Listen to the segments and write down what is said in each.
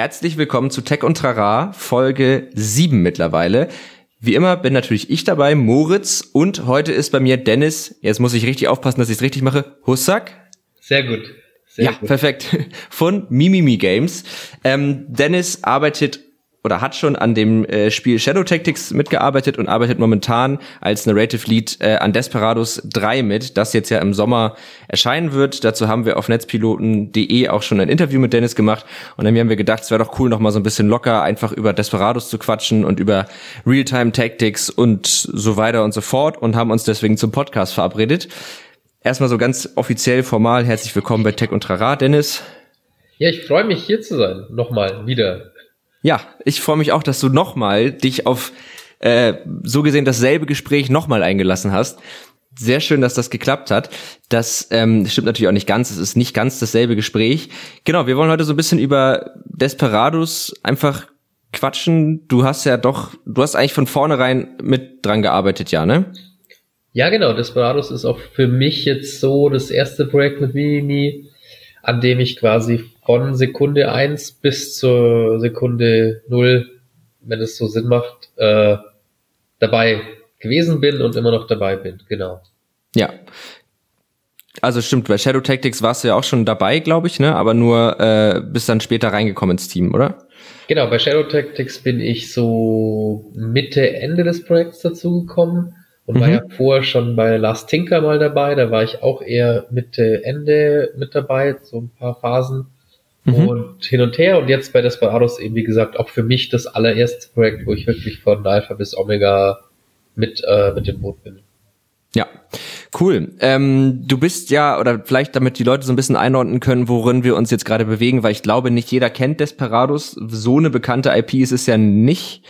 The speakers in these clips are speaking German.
Herzlich willkommen zu Tech und Trara, Folge 7 mittlerweile. Wie immer bin natürlich ich dabei, Moritz, und heute ist bei mir Dennis, jetzt muss ich richtig aufpassen, dass ich es richtig mache, Hussack. Sehr gut. Sehr ja, gut. perfekt. Von Mimimi Games. Ähm, Dennis arbeitet oder hat schon an dem äh, Spiel Shadow Tactics mitgearbeitet und arbeitet momentan als Narrative Lead äh, an Desperados 3 mit, das jetzt ja im Sommer erscheinen wird. Dazu haben wir auf netzpiloten.de auch schon ein Interview mit Dennis gemacht und dann haben wir gedacht, es wäre doch cool, noch mal so ein bisschen locker einfach über Desperados zu quatschen und über Realtime Tactics und so weiter und so fort und haben uns deswegen zum Podcast verabredet. Erstmal so ganz offiziell formal herzlich willkommen bei Tech und Trara, Dennis. Ja, ich freue mich hier zu sein. Nochmal wieder. Ja, ich freue mich auch, dass du nochmal dich auf äh, so gesehen dasselbe Gespräch nochmal eingelassen hast. Sehr schön, dass das geklappt hat. Das ähm, stimmt natürlich auch nicht ganz. Es ist nicht ganz dasselbe Gespräch. Genau, wir wollen heute so ein bisschen über Desperados einfach quatschen. Du hast ja doch, du hast eigentlich von vornherein mit dran gearbeitet, ja, ne? Ja, genau. Desperados ist auch für mich jetzt so das erste Projekt mit Mimimi, an dem ich quasi von Sekunde eins bis zur Sekunde null, wenn es so Sinn macht, äh, dabei gewesen bin und immer noch dabei bin, genau. Ja. Also stimmt, bei Shadow Tactics warst du ja auch schon dabei, glaube ich, ne? Aber nur äh, bis dann später reingekommen ins Team, oder? Genau, bei Shadow Tactics bin ich so Mitte, Ende des Projekts dazugekommen und mhm. war ja vorher schon bei Last Tinker mal dabei. Da war ich auch eher Mitte, Ende mit dabei, so ein paar Phasen mhm. und hin und her. Und jetzt bei Desperados eben, wie gesagt, auch für mich das allererste Projekt, wo ich wirklich von Alpha bis Omega mit, äh, mit dem Boot bin. Ja, cool. Ähm, du bist ja, oder vielleicht damit die Leute so ein bisschen einordnen können, worin wir uns jetzt gerade bewegen, weil ich glaube, nicht jeder kennt Desperados. So eine bekannte IP ist es ja nicht.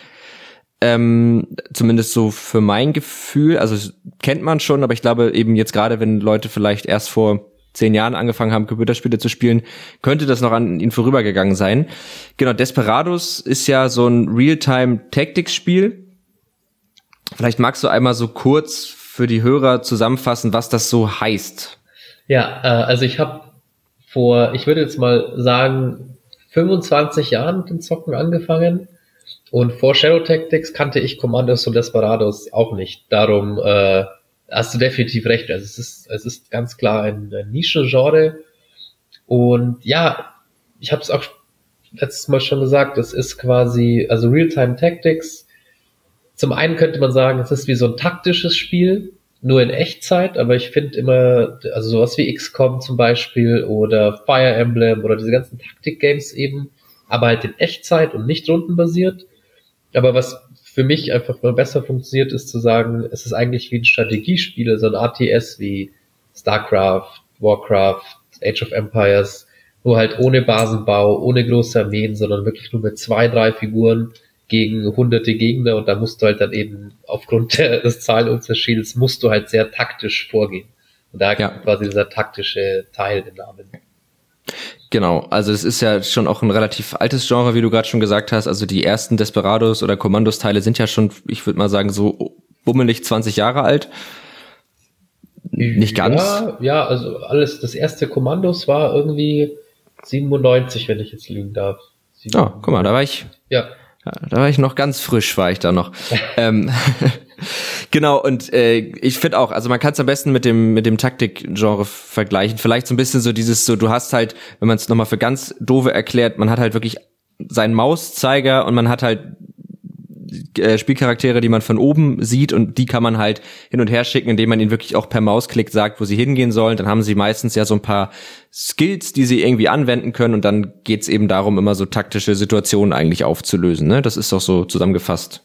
Ähm, zumindest so für mein Gefühl. Also kennt man schon, aber ich glaube eben jetzt gerade, wenn Leute vielleicht erst vor zehn Jahren angefangen haben, Computerspiele zu spielen, könnte das noch an ihnen vorübergegangen sein. Genau, Desperados ist ja so ein Real-Time-Tactics-Spiel. Vielleicht magst du einmal so kurz für die Hörer zusammenfassen, was das so heißt. Ja, äh, also ich habe vor, ich würde jetzt mal sagen, 25 Jahren mit dem Zocken angefangen. Und vor Shadow Tactics kannte ich Commandos und Desperados auch nicht. Darum äh, hast du definitiv recht. Also es ist, es ist ganz klar ein, ein Nischengenre. Und ja, ich habe es auch letztes Mal schon gesagt, es ist quasi, also Real-Time Tactics. Zum einen könnte man sagen, es ist wie so ein taktisches Spiel, nur in Echtzeit, aber ich finde immer, also sowas wie XCOM zum Beispiel oder Fire Emblem oder diese ganzen Taktik-Games eben, aber halt in Echtzeit und nicht rundenbasiert. Aber was für mich einfach mal besser funktioniert, ist zu sagen, es ist eigentlich wie ein Strategiespiel, so ein ATS wie StarCraft, Warcraft, Age of Empires, nur halt ohne Basenbau, ohne große Armeen, sondern wirklich nur mit zwei, drei Figuren gegen hunderte Gegner und da musst du halt dann eben aufgrund des Zahlenunterschiedes musst du halt sehr taktisch vorgehen. Und da ja. quasi dieser taktische Teil den Namen. Genau, also es ist ja schon auch ein relativ altes Genre, wie du gerade schon gesagt hast. Also die ersten Desperados oder Kommandos-Teile sind ja schon, ich würde mal sagen, so bummelig 20 Jahre alt. Nicht ganz. Ja, ja, also alles, das erste Kommandos war irgendwie 97, wenn ich jetzt lügen darf. Oh, guck mal, da war ich. Ja. Da war ich noch ganz frisch, war ich da noch. ähm, genau, und äh, ich finde auch, also man kann es am besten mit dem, mit dem Taktik-Genre vergleichen. Vielleicht so ein bisschen so dieses, so du hast halt, wenn man es nochmal für ganz doofe erklärt, man hat halt wirklich seinen Mauszeiger und man hat halt äh, Spielcharaktere, die man von oben sieht und die kann man halt hin und her schicken, indem man ihnen wirklich auch per Mausklick sagt, wo sie hingehen sollen. Dann haben sie meistens ja so ein paar Skills, die sie irgendwie anwenden können und dann geht's eben darum, immer so taktische Situationen eigentlich aufzulösen. Ne? Das ist doch so zusammengefasst.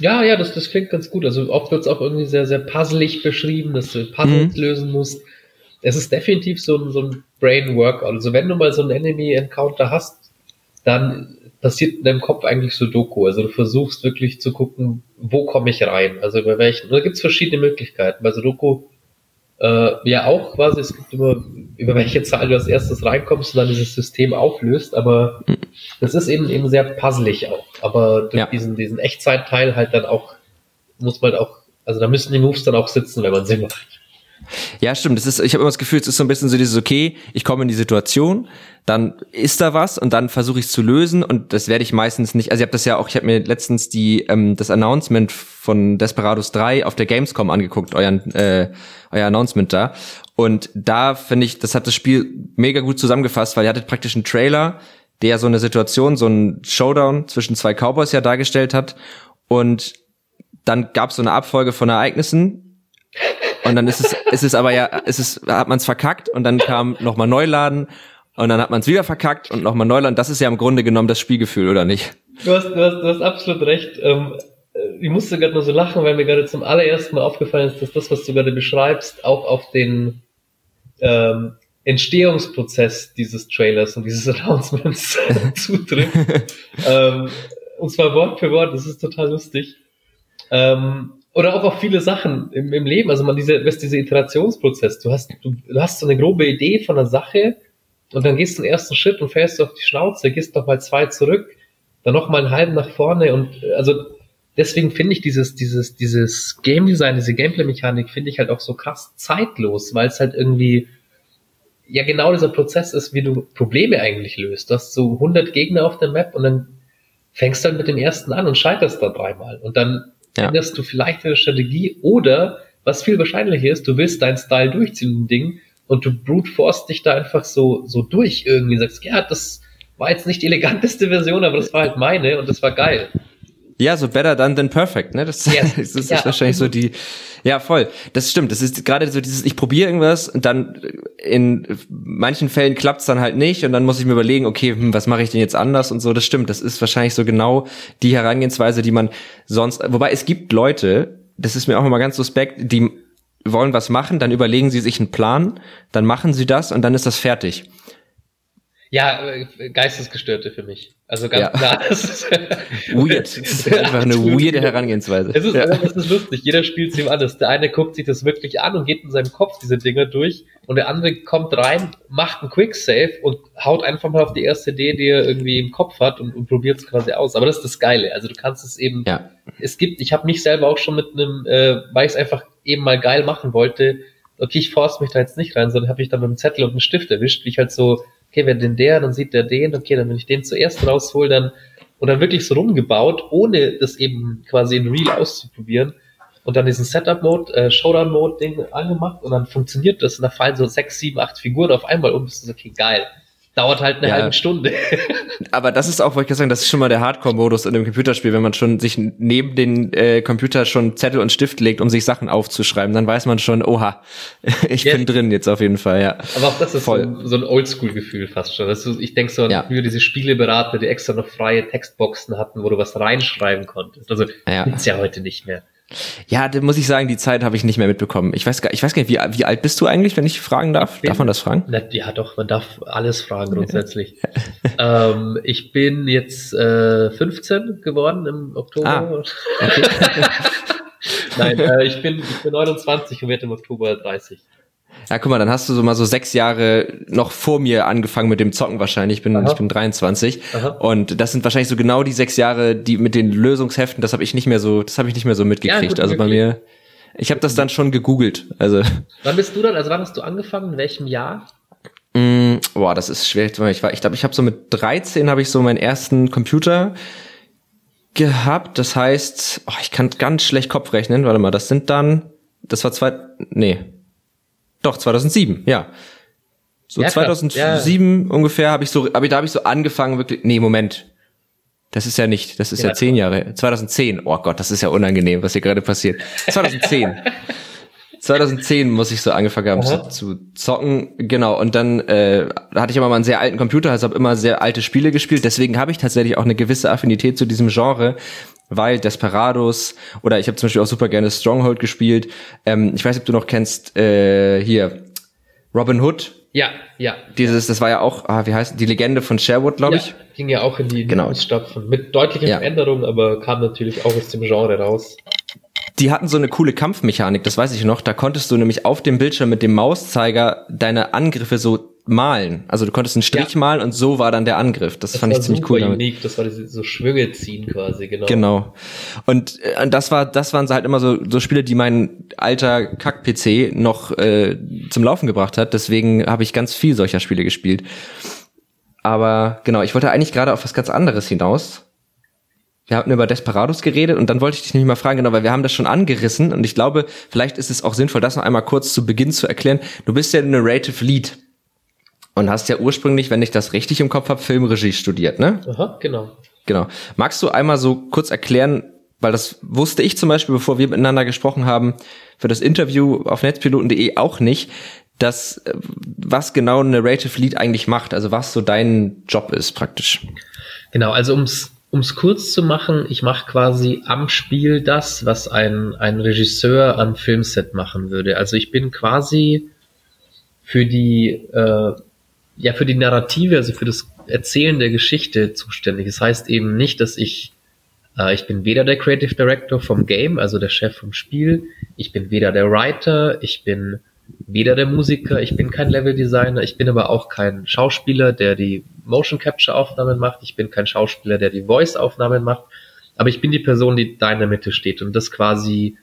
Ja, ja, das, das klingt ganz gut. Also oft wird's auch irgendwie sehr, sehr puzzelig beschrieben, dass du Puzzles mhm. lösen musst. Es ist definitiv so ein, so ein Brain Workout. Also wenn du mal so ein Enemy Encounter hast, dann passiert in deinem Kopf eigentlich so Doku. Also du versuchst wirklich zu gucken, wo komme ich rein? Also über welchen. Und da gibt's verschiedene Möglichkeiten. Bei Sudoku äh, ja auch quasi, es gibt immer, über welche Zahl du als erstes reinkommst und dann dieses System auflöst, aber das ist eben eben sehr puzzlig auch. Aber durch ja. diesen, diesen Echtzeitteil halt dann auch, muss man auch, also da müssen die Moves dann auch sitzen, wenn man sie macht. Ja, stimmt. Das ist, ich habe immer das Gefühl, es ist so ein bisschen so dieses, okay, ich komme in die Situation, dann ist da was und dann versuche ich es zu lösen und das werde ich meistens nicht. Also ich habe das ja auch, ich habe mir letztens die ähm, das Announcement von Desperados 3 auf der Gamescom angeguckt, euren äh, euer Announcement da. Und da finde ich, das hat das Spiel mega gut zusammengefasst, weil ihr hattet praktisch einen Trailer, der so eine Situation, so einen Showdown zwischen zwei Cowboys ja dargestellt hat. Und dann gab es so eine Abfolge von Ereignissen, und dann ist es, ist es aber ja, ist es, hat man es verkackt und dann kam nochmal Neuladen und dann hat man es wieder verkackt und nochmal Neuladen. Das ist ja im Grunde genommen das Spielgefühl, oder nicht? Du hast, du hast, du hast absolut recht. Ähm, ich musste gerade nur so lachen, weil mir gerade zum allerersten Mal aufgefallen ist, dass das, was du gerade beschreibst, auch auf den ähm, Entstehungsprozess dieses Trailers und dieses Announcements zutrifft. ähm, und zwar Wort für Wort, das ist total lustig. Ähm, oder auch auf viele Sachen im, im Leben. Also man diese, was dieser Iterationsprozess. Du hast, du, du hast so eine grobe Idee von einer Sache und dann gehst du den ersten Schritt und fährst auf die Schnauze, gehst noch mal zwei zurück, dann noch mal einen halben nach vorne und also deswegen finde ich dieses, dieses, dieses Game Design, diese Gameplay-Mechanik finde ich halt auch so krass zeitlos, weil es halt irgendwie ja genau dieser Prozess ist, wie du Probleme eigentlich löst. Du hast so 100 Gegner auf der Map und dann fängst du halt mit dem ersten an und scheiterst da dreimal und dann ja. änderst du vielleicht deine Strategie oder, was viel wahrscheinlicher ist, du willst deinen Style durchziehen im Ding und du brute force dich da einfach so, so durch irgendwie, sagst, ja, das war jetzt nicht die eleganteste Version, aber das war halt meine und das war geil. Ja, so better done than perfect, ne? Das, yes. das ist ja, wahrscheinlich so die, ja, voll. Das stimmt. Das ist gerade so dieses, ich probiere irgendwas und dann in manchen Fällen klappt's dann halt nicht und dann muss ich mir überlegen, okay, hm, was mache ich denn jetzt anders und so. Das stimmt. Das ist wahrscheinlich so genau die Herangehensweise, die man sonst, wobei es gibt Leute, das ist mir auch immer ganz suspekt, die wollen was machen, dann überlegen sie sich einen Plan, dann machen sie das und dann ist das fertig. Ja, äh, Geistesgestörte für mich. Also ganz ja. klar. Das ist Weird. Das ist einfach eine weirde Herangehensweise. Es ist, ja. das ist lustig. Jeder spielt es ihm anders. Der eine guckt sich das wirklich an und geht in seinem Kopf diese Dinger durch und der andere kommt rein, macht einen Quick-Save und haut einfach mal auf die erste Idee, die er irgendwie im Kopf hat und, und probiert es quasi aus. Aber das ist das Geile. Also du kannst es eben, ja. es gibt, ich habe mich selber auch schon mit einem, äh, weil ich es einfach eben mal geil machen wollte, okay, ich force mich da jetzt nicht rein, sondern habe ich dann mit einem Zettel und einem Stift erwischt, wie ich halt so okay, wer denn der, dann sieht der den, okay, dann wenn ich den zuerst raushol, dann und dann wirklich so rumgebaut, ohne das eben quasi in Real auszuprobieren. Und dann diesen Setup-Mode, äh, Showdown-Mode-Ding angemacht und dann funktioniert das. Und da fallen so sechs, sieben, acht Figuren auf einmal um, du so, okay, geil dauert halt eine ja. halbe Stunde. Aber das ist auch, wollte ich sagen, das ist schon mal der Hardcore-Modus in einem Computerspiel, wenn man schon sich neben den äh, Computer schon Zettel und Stift legt, um sich Sachen aufzuschreiben, dann weiß man schon, oha, ich yes. bin drin jetzt auf jeden Fall, ja. Aber auch das ist Voll. so, so ein Oldschool-Gefühl fast schon. Das ist, ich denke so an ja. früher diese Spieleberater, die extra noch freie Textboxen hatten, wo du was reinschreiben konntest. Also ja. gibt's ja heute nicht mehr. Ja, da muss ich sagen, die Zeit habe ich nicht mehr mitbekommen. Ich weiß gar, ich weiß gar nicht, wie, wie alt bist du eigentlich, wenn ich fragen darf? Bin, darf man das fragen? Ja, doch, man darf alles fragen grundsätzlich. ähm, ich bin jetzt äh, 15 geworden im Oktober. Ah, okay. Nein, äh, ich, bin, ich bin 29 und werde im Oktober 30. Ja, guck mal, dann hast du so mal so sechs Jahre noch vor mir angefangen mit dem Zocken wahrscheinlich. Ich bin, Aha. ich bin 23. Aha. Und das sind wahrscheinlich so genau die sechs Jahre, die mit den Lösungsheften, das habe ich nicht mehr so, das habe ich nicht mehr so mitgekriegt. Ja, gut, also bei mir, ich habe das dann schon gegoogelt. Also. Wann bist du dann, also wann hast du angefangen? In welchem Jahr? Mm, boah, das ist schwer. Ich war, ich glaube, ich habe so mit 13 habe ich so meinen ersten Computer gehabt. Das heißt, oh, ich kann ganz schlecht Kopf rechnen. Warte mal, das sind dann, das war zwei, nee, doch, 2007, ja. So ja, 2007 ja. ungefähr habe ich so, aber da habe ich so angefangen wirklich, nee, Moment. Das ist ja nicht, das ist ja, ja zehn Jahre. 2010, oh Gott, das ist ja unangenehm, was hier gerade passiert. 2010. 2010 muss ich so angefangen haben zu, zu, zocken, genau. Und dann äh, hatte ich immer mal einen sehr alten Computer, also habe immer sehr alte Spiele gespielt. Deswegen habe ich tatsächlich auch eine gewisse Affinität zu diesem Genre, weil Desperados oder ich habe zum Beispiel auch super gerne Stronghold gespielt. Ähm, ich weiß nicht, ob du noch kennst äh, hier Robin Hood. Ja, ja. Dieses, das war ja auch, ah, wie heißt die Legende von Sherwood, glaube ich. Ja, ging ja auch in die genau. Fußstapfen mit deutlichen ja. Veränderungen, aber kam natürlich auch aus dem Genre raus. Die hatten so eine coole Kampfmechanik, das weiß ich noch. Da konntest du nämlich auf dem Bildschirm mit dem Mauszeiger deine Angriffe so malen. Also du konntest einen Strich ja. malen und so war dann der Angriff. Das, das fand ich ziemlich cool. Unique. Das war diese, so Schwünge ziehen quasi, genau. Genau. Und äh, das war, das waren halt immer so, so Spiele, die mein alter Kack-PC noch äh, zum Laufen gebracht hat. Deswegen habe ich ganz viel solcher Spiele gespielt. Aber genau, ich wollte eigentlich gerade auf was ganz anderes hinaus. Wir hatten über Desperados geredet und dann wollte ich dich nämlich mal fragen, genau, weil wir haben das schon angerissen und ich glaube, vielleicht ist es auch sinnvoll, das noch einmal kurz zu Beginn zu erklären. Du bist ja Narrative Lead und hast ja ursprünglich, wenn ich das richtig im Kopf habe, Filmregie studiert, ne? Aha, genau. Genau. Magst du einmal so kurz erklären, weil das wusste ich zum Beispiel, bevor wir miteinander gesprochen haben, für das Interview auf netzpiloten.de auch nicht, dass äh, was genau ein Narrative Lead eigentlich macht, also was so dein Job ist praktisch. Genau, also ums um es kurz zu machen, ich mache quasi am Spiel das, was ein, ein Regisseur am Filmset machen würde. Also ich bin quasi für die, äh, ja, für die Narrative, also für das Erzählen der Geschichte zuständig. Das heißt eben nicht, dass ich, äh, ich bin weder der Creative Director vom Game, also der Chef vom Spiel, ich bin weder der Writer, ich bin weder der Musiker, ich bin kein Level Designer, ich bin aber auch kein Schauspieler, der die Motion Capture Aufnahmen macht, ich bin kein Schauspieler, der die Voice Aufnahmen macht, aber ich bin die Person, die da in der Mitte steht und das quasi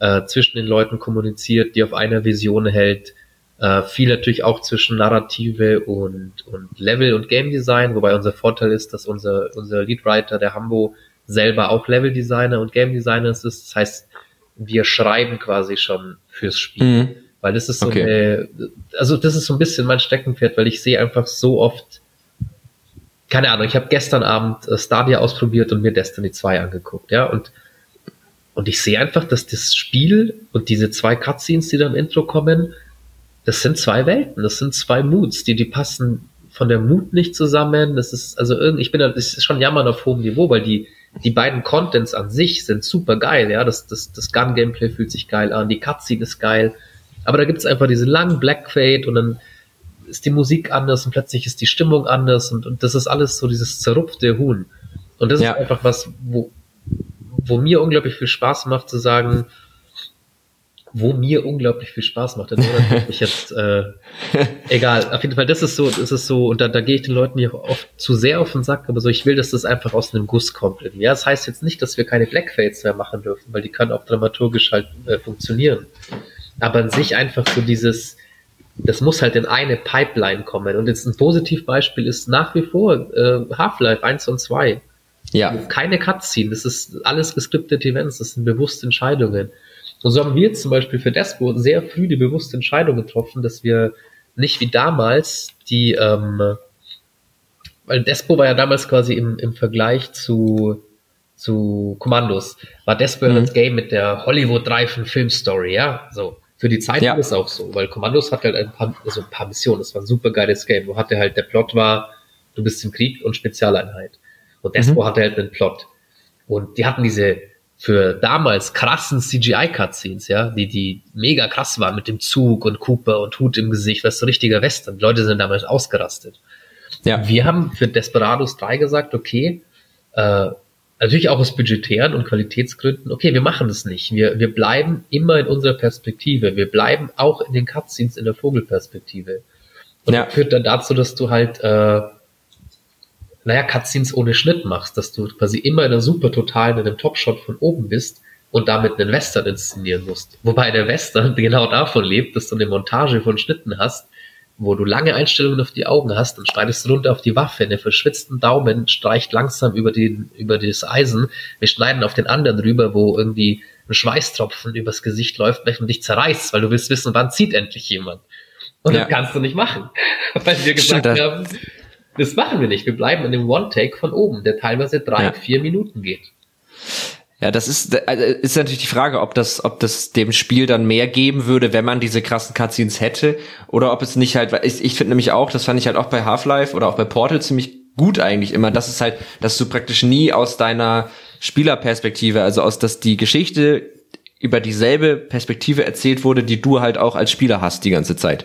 äh, zwischen den Leuten kommuniziert, die auf einer Vision hält, äh, viel natürlich auch zwischen Narrative und, und Level und Game Design, wobei unser Vorteil ist, dass unser, unser Leadwriter, der Hambo, selber auch Level Designer und Game Designer ist. Das heißt, wir schreiben quasi schon fürs Spiel. Mhm. Weil das ist so okay. eine, also das ist so ein bisschen mein Steckenpferd, weil ich sehe einfach so oft, keine Ahnung, ich habe gestern Abend äh, Stadia ausprobiert und mir Destiny 2 angeguckt, ja, und und ich sehe einfach, dass das Spiel und diese zwei Cutscenes, die da im Intro kommen, das sind zwei Welten, das sind zwei Moods, die, die passen von der Mut nicht zusammen. Das ist, also irgendwie, ich bin da, das ist schon jammern auf hohem Niveau, weil die, die beiden Contents an sich sind super geil, ja. Das, das, das Gun-Gameplay fühlt sich geil an, die Cutscene ist geil. Aber da gibt es einfach diesen langen Black Fade und dann ist die Musik anders und plötzlich ist die Stimmung anders und, und das ist alles so dieses zerrupfte Huhn. Und das ja. ist einfach was, wo, wo mir unglaublich viel Spaß macht zu sagen, wo mir unglaublich viel Spaß macht. Dann ich jetzt äh, egal. Auf jeden Fall, das ist so, das ist so, und da, da gehe ich den Leuten hier oft zu sehr auf den Sack, aber so, ich will, dass das einfach aus einem Guss kommt. Irgendwie. Ja, das heißt jetzt nicht, dass wir keine Blackfades mehr machen dürfen, weil die können auch dramaturgisch halt äh, funktionieren aber an sich einfach so dieses, das muss halt in eine Pipeline kommen. Und jetzt ein Positivbeispiel ist nach wie vor äh, Half-Life 1 und 2. Ja. Keine Cutscene, das ist alles gescriptete Events, das sind bewusste Entscheidungen. Und so haben wir zum Beispiel für Despo sehr früh die bewusste Entscheidung getroffen, dass wir nicht wie damals die, ähm, weil Despo war ja damals quasi im, im Vergleich zu, zu Kommandos, war Despo mhm. das Game mit der Hollywood-reifen Filmstory, ja, so. Für die Zeit ja. ist auch so, weil Kommandos hat halt ein paar, also ein paar Missionen. Das war ein super geiles Game. Wo hatte halt der Plot war, du bist im Krieg und Spezialeinheit. Und Despo mhm. hatte halt einen Plot. Und die hatten diese für damals krassen CGI-Cutscenes, ja, die, die mega krass waren mit dem Zug und Cooper und Hut im Gesicht, was so richtiger Western. Die Leute sind damals ausgerastet. Ja. Wir haben für Desperados 3 gesagt, okay, äh, natürlich auch aus budgetären und Qualitätsgründen, okay, wir machen das nicht. Wir, wir bleiben immer in unserer Perspektive. Wir bleiben auch in den Cutscenes in der Vogelperspektive. Und ja. das führt dann dazu, dass du halt, äh, naja, Cutscenes ohne Schnitt machst, dass du quasi immer in einer super totalen, in einem Topshot von oben bist und damit einen Western inszenieren musst. Wobei der Western genau davon lebt, dass du eine Montage von Schnitten hast, wo du lange Einstellungen auf die Augen hast, dann schneidest du runter auf die Waffe, der verschwitzten Daumen streicht langsam über, den, über das Eisen. Wir schneiden auf den anderen rüber, wo irgendwie ein Schweißtropfen übers Gesicht läuft, und dich zerreißt, weil du willst wissen, wann zieht endlich jemand. Und ja. das kannst du nicht machen, weil wir gesagt Stimmt, haben, das machen wir nicht. Wir bleiben in dem One-Take von oben, der teilweise drei, ja. vier Minuten geht. Ja, das ist, also ist natürlich die Frage, ob das, ob das dem Spiel dann mehr geben würde, wenn man diese krassen Cutscenes hätte, oder ob es nicht halt, ich, ich finde nämlich auch, das fand ich halt auch bei Half-Life oder auch bei Portal ziemlich gut eigentlich immer, dass es halt, dass du praktisch nie aus deiner Spielerperspektive, also aus, dass die Geschichte über dieselbe Perspektive erzählt wurde, die du halt auch als Spieler hast die ganze Zeit.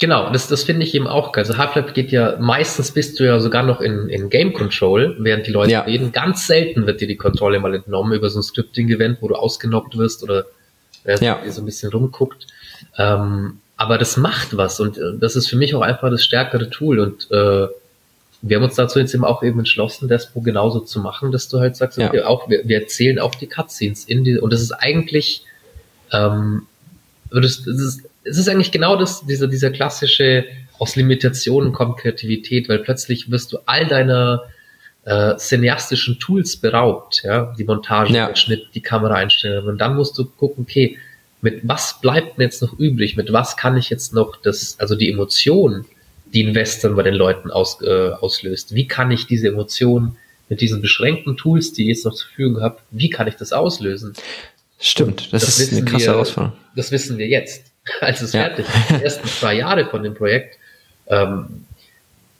Genau, das, das finde ich eben auch geil. Also Half-Life geht ja, meistens bist du ja sogar noch in, in Game Control, während die Leute ja. reden. Ganz selten wird dir die Kontrolle mal entnommen über so ein Scripting-Event, wo du ausgenockt wirst oder äh, ja. so ein bisschen rumguckt. Ähm, aber das macht was und äh, das ist für mich auch einfach das stärkere Tool und äh, wir haben uns dazu jetzt eben auch eben entschlossen, Despo genauso zu machen, dass du halt sagst, okay, ja. auch, wir, wir erzählen auch die Cutscenes in die, und das ist eigentlich, ähm, das, das ist, es ist eigentlich genau das, dieser, dieser klassische, aus Limitationen kommt Kreativität, weil plötzlich wirst du all deiner äh, cineastischen Tools beraubt, ja, die Montage, ja. der Schnitt, die Kameraeinstellungen. Und dann musst du gucken, okay, mit was bleibt mir jetzt noch übrig? Mit was kann ich jetzt noch das, also die Emotion, die ein Western bei den Leuten aus, äh, auslöst. Wie kann ich diese Emotionen mit diesen beschränkten Tools, die ich jetzt noch zur Verfügung habe, wie kann ich das auslösen? Stimmt, das, das ist eine krasse wir, Herausforderung. Das wissen wir jetzt, als es ja. fertig ist. Die ersten zwei Jahre von dem Projekt. Ähm,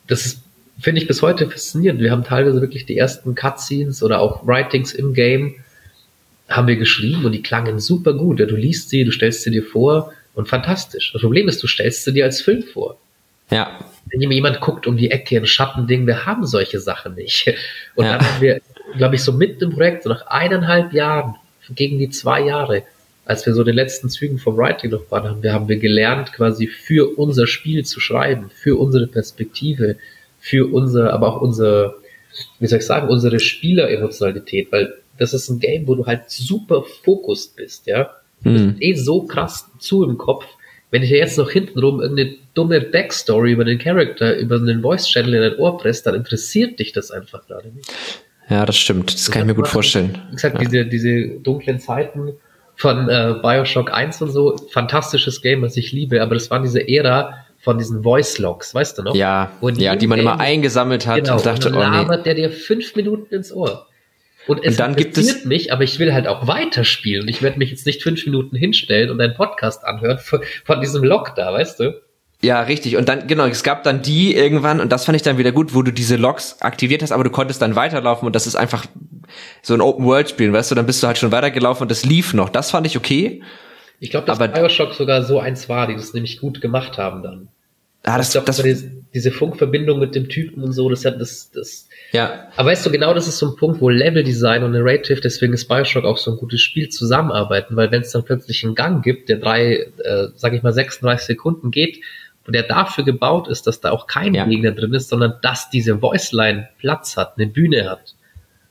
das ist, finde ich bis heute faszinierend. Wir haben teilweise wirklich die ersten Cutscenes oder auch Writings im Game haben wir geschrieben und die klangen super gut. Ja, du liest sie, du stellst sie dir vor und fantastisch. Das Problem ist, du stellst sie dir als Film vor. Ja. Wenn jemand guckt um die Ecke, ein Schattending, wir haben solche Sachen nicht. Und ja. dann haben wir, glaube ich, so mitten im Projekt, so nach eineinhalb Jahren, gegen die zwei Jahre, als wir so den letzten Zügen vom Writing noch waren, haben wir, haben wir gelernt, quasi für unser Spiel zu schreiben, für unsere Perspektive, für unser, aber auch unser, wie soll ich sagen, unsere Spieleremotionalität, weil das ist ein Game, wo du halt super fokussiert bist, ja. Du bist hm. eh so krass zu im Kopf, wenn ich jetzt noch hintenrum irgendeine dumme Backstory über den Charakter, über einen Voice-Channel in dein Ohr presst, dann interessiert dich das einfach gerade nicht. Ja, das stimmt. Das, das kann ich mir gut vorstellen. Wie gesagt, ja. diese, diese dunklen Zeiten von äh, Bioshock 1 und so, fantastisches Game, was ich liebe, aber das war diese Ära von diesen Voice-Logs, weißt du noch? Ja, ja, die man Game, immer eingesammelt hat genau, und dachte, und dann oh nee. der dir fünf Minuten ins Ohr. Und es und dann gibt es mich, aber ich will halt auch weiterspielen. Ich werde mich jetzt nicht fünf Minuten hinstellen und einen Podcast anhören von, von diesem Log da, weißt du? Ja, richtig. Und dann, genau, es gab dann die irgendwann, und das fand ich dann wieder gut, wo du diese Logs aktiviert hast, aber du konntest dann weiterlaufen und das ist einfach so ein Open-World-Spiel, weißt du, dann bist du halt schon weitergelaufen und das lief noch. Das fand ich okay. Ich glaube, dass aber, Bioshock sogar so eins war, die das nämlich gut gemacht haben dann. Ah, das, ich glaub, das, diese, diese Funkverbindung mit dem Typen und so, das hat das, das. Ja. Aber weißt du, genau das ist so ein Punkt, wo Level-Design und Narrative, deswegen ist Bioshock auch so ein gutes Spiel, zusammenarbeiten, weil wenn es dann plötzlich einen Gang gibt, der drei, äh, sag ich mal, 36 Sekunden geht, und der dafür gebaut ist, dass da auch kein ja. Gegner drin ist, sondern dass diese Voiceline Platz hat, eine Bühne hat.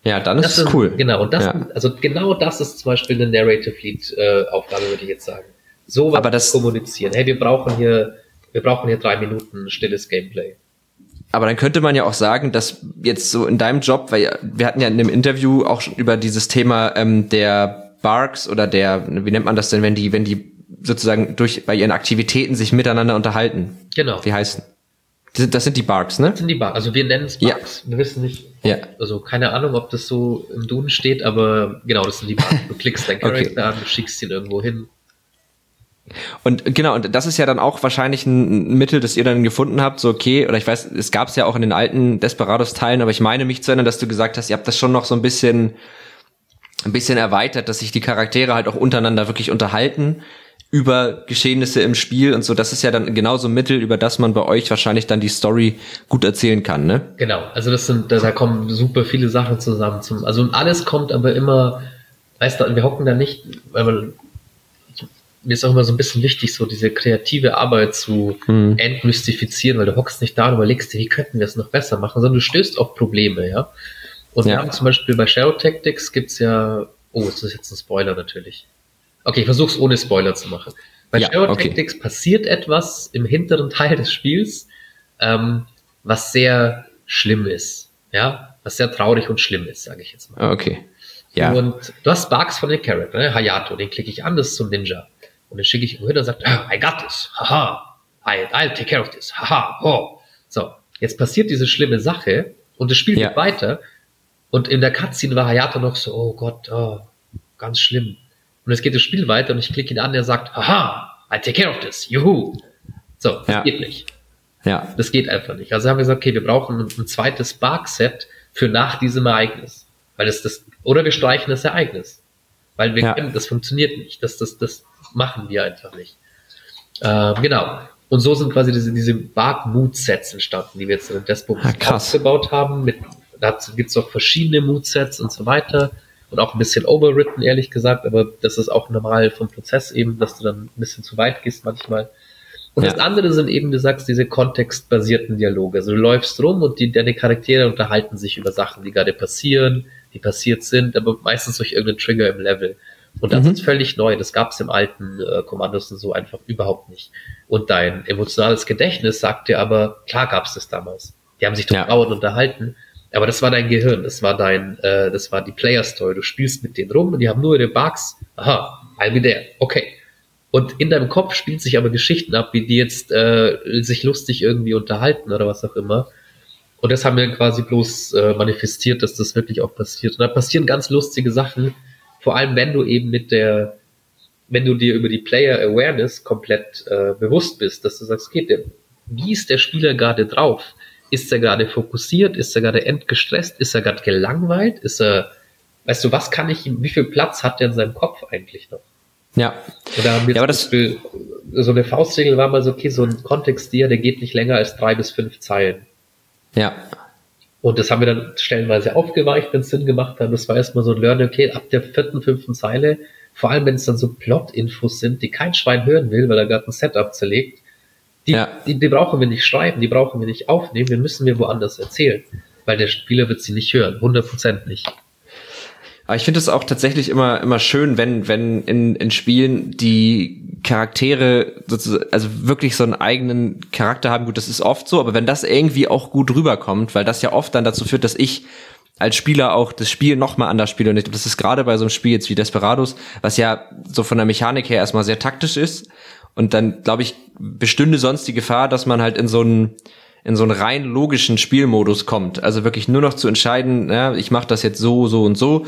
Ja, dann ist es cool. Genau, und das, ja. also genau das ist zum Beispiel eine Narrative Lead äh, Aufgabe, würde ich jetzt sagen. So was Aber das, kommunizieren. Hey, wir brauchen hier wir brauchen hier drei Minuten stilles Gameplay. Aber dann könnte man ja auch sagen, dass jetzt so in deinem Job, weil wir hatten ja in dem Interview auch schon über dieses Thema ähm, der Barks oder der, wie nennt man das denn, wenn die, wenn die sozusagen durch bei ihren Aktivitäten sich miteinander unterhalten. Genau. Wie heißen? Das sind die Barks, ne? Das sind die Barks. Also wir nennen es Barks. Ja. Wir wissen nicht. Ja. Also keine Ahnung, ob das so im Duden steht, aber genau, das sind die Barks. Du klickst deinen Charakter okay. an, du schickst ihn irgendwo hin. Und genau, und das ist ja dann auch wahrscheinlich ein Mittel, das ihr dann gefunden habt, so okay, oder ich weiß, es gab es ja auch in den alten Desperados-Teilen, aber ich meine mich zu erinnern, dass du gesagt hast, ihr habt das schon noch so ein bisschen, ein bisschen erweitert, dass sich die Charaktere halt auch untereinander wirklich unterhalten über Geschehnisse im Spiel und so. Das ist ja dann genauso ein Mittel, über das man bei euch wahrscheinlich dann die Story gut erzählen kann, ne? Genau, also das sind, da kommen super viele Sachen zusammen. Zum, also alles kommt aber immer, weißt du, wir hocken da nicht, weil man mir ist auch immer so ein bisschen wichtig, so diese kreative Arbeit zu hm. entmystifizieren, weil du hockst nicht da und überlegst dir, wie könnten wir es noch besser machen, sondern du stößt auf Probleme, ja. Und ja. wir haben zum Beispiel bei Shadow Tactics gibt's ja, oh, das ist jetzt ein Spoiler natürlich. Okay, ich versuch's ohne Spoiler zu machen. Bei ja, Shadow okay. Tactics passiert etwas im hinteren Teil des Spiels, ähm, was sehr schlimm ist, ja, was sehr traurig und schlimm ist, sage ich jetzt mal. Okay. Ja. Und du hast Bugs von den Charakter, ne? Hayato, den klicke ich an, das ist ein Ninja. Und dann schicke ich ihn hin und sagt, oh, I got this, haha, I, I'll take care of this, haha, oh. So, jetzt passiert diese schlimme Sache und das Spiel ja. geht weiter. Und in der Cutscene war Hayato noch so, oh Gott, oh, ganz schlimm. Und es geht das Spiel weiter und ich klicke ihn an, der sagt, haha, I take care of this, juhu. So, das ja. geht nicht. Ja. Das geht einfach nicht. Also haben wir gesagt, okay, wir brauchen ein, ein zweites Bark-Set für nach diesem Ereignis. Weil das, das, oder wir streichen das Ereignis. Weil wir ja. kennen, das funktioniert nicht. Das, das, das machen wir einfach nicht. Ähm, genau. Und so sind quasi diese, diese Bark-Mood-Sets entstanden, die wir jetzt in Despo ah, aufgebaut haben. Mit, da gibt es auch verschiedene Mood-Sets und so weiter. Und auch ein bisschen overwritten, ehrlich gesagt. Aber das ist auch normal vom Prozess eben, dass du dann ein bisschen zu weit gehst manchmal. Und ja. das andere sind eben, du sagst, diese kontextbasierten Dialoge. Also du läufst rum und die, deine Charaktere unterhalten sich über Sachen, die gerade passieren, die passiert sind, aber meistens durch irgendeinen Trigger im Level. Und das mhm. ist völlig neu. Das gab es im alten äh, Kommandos und so einfach überhaupt nicht. Und dein emotionales Gedächtnis sagt dir aber, klar gab es das damals. Die haben sich doch ja. dauernd unterhalten. Aber das war dein Gehirn, das war dein, äh, das war die Player Story. Du spielst mit denen rum und die haben nur ihre Bugs. Aha, I'll be there. Okay. Und in deinem Kopf spielt sich aber Geschichten ab, wie die jetzt äh, sich lustig irgendwie unterhalten oder was auch immer. Und das haben wir quasi bloß äh, manifestiert, dass das wirklich auch passiert. Und da passieren ganz lustige Sachen, vor allem wenn du eben mit der, wenn du dir über die Player Awareness komplett äh, bewusst bist, dass du sagst, okay, der, wie ist der Spieler gerade drauf? Ist er gerade fokussiert? Ist er gerade entgestresst? Ist er gerade gelangweilt? Ist er, weißt du, was kann ich ihm, wie viel Platz hat er in seinem Kopf eigentlich noch? Ja. Oder haben wir ja, aber das Beispiel, so eine Faustregel war mal so, okay, so ein Kontext dir, der geht nicht länger als drei bis fünf Zeilen. Ja. Und das haben wir dann stellenweise aufgeweicht, wenn es Sinn gemacht hat. Das war erstmal so ein Learning, okay, ab der vierten, fünften Zeile, vor allem wenn es dann so Plot-Infos sind, die kein Schwein hören will, weil er gerade ein Setup zerlegt, die, ja. die, die brauchen wir nicht schreiben, die brauchen wir nicht aufnehmen, wir müssen wir woanders erzählen. Weil der Spieler wird sie nicht hören, 100% nicht. Aber ich finde es auch tatsächlich immer, immer schön, wenn, wenn in, in Spielen die Charaktere sozusagen, also wirklich so einen eigenen Charakter haben. Gut, das ist oft so, aber wenn das irgendwie auch gut rüberkommt, weil das ja oft dann dazu führt, dass ich als Spieler auch das Spiel noch mal anders spiele. Und ich glaube, das ist gerade bei so einem Spiel jetzt wie Desperados, was ja so von der Mechanik her erstmal sehr taktisch ist. Und dann, glaube ich, bestünde sonst die Gefahr, dass man halt in so einen in so einen rein logischen Spielmodus kommt. Also wirklich nur noch zu entscheiden, ja, ich mache das jetzt so, so und so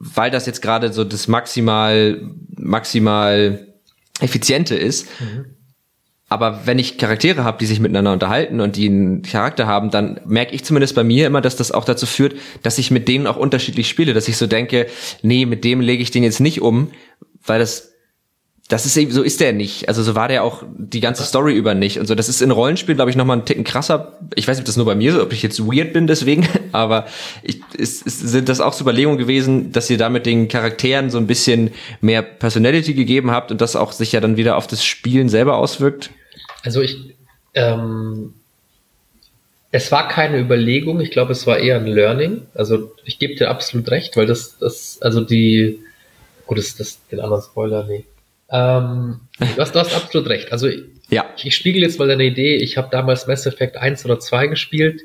weil das jetzt gerade so das maximal, maximal effiziente ist. Mhm. Aber wenn ich Charaktere habe, die sich miteinander unterhalten und die einen Charakter haben, dann merke ich zumindest bei mir immer, dass das auch dazu führt, dass ich mit denen auch unterschiedlich spiele, dass ich so denke, nee, mit dem lege ich den jetzt nicht um, weil das das ist eben, so ist der nicht. Also so war der auch die ganze Story über nicht. Und so, das ist in Rollenspielen, glaube ich, nochmal ein Ticken krasser. Ich weiß nicht, ob das nur bei mir so, ob ich jetzt weird bin deswegen, aber ich, ist, ist, sind das auch so Überlegungen gewesen, dass ihr da mit den Charakteren so ein bisschen mehr Personality gegeben habt und das auch sich ja dann wieder auf das Spielen selber auswirkt? Also ich, ähm, es war keine Überlegung, ich glaube, es war eher ein Learning. Also ich gebe dir absolut recht, weil das, das, also die, gut, das, das, den anderen Spoiler, nee. Ähm, du, hast, du hast absolut recht. Also ja. ich, ich spiegel jetzt mal deine Idee. Ich habe damals Mass Effect 1 oder 2 gespielt.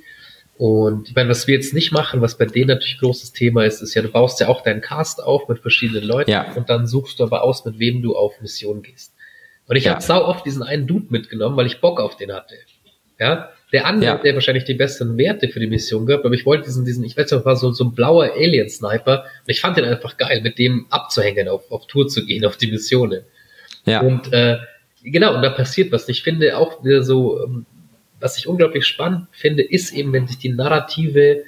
Und ich meine, was wir jetzt nicht machen, was bei denen natürlich großes Thema ist, ist ja, du baust ja auch deinen Cast auf mit verschiedenen Leuten ja. und dann suchst du aber aus, mit wem du auf Mission gehst. Und ich ja. habe sau oft diesen einen Dude mitgenommen, weil ich Bock auf den hatte. Ja, der andere, ja. der wahrscheinlich die besseren Werte für die Mission gehabt, aber ich wollte diesen, diesen, ich weiß nicht, war so, so ein blauer Alien-Sniper und ich fand den einfach geil, mit dem abzuhängen, auf, auf Tour zu gehen, auf die Missionen. Ja. Und äh, genau, und da passiert was. Ich finde auch wieder so, ähm, was ich unglaublich spannend finde, ist eben, wenn sich die Narrative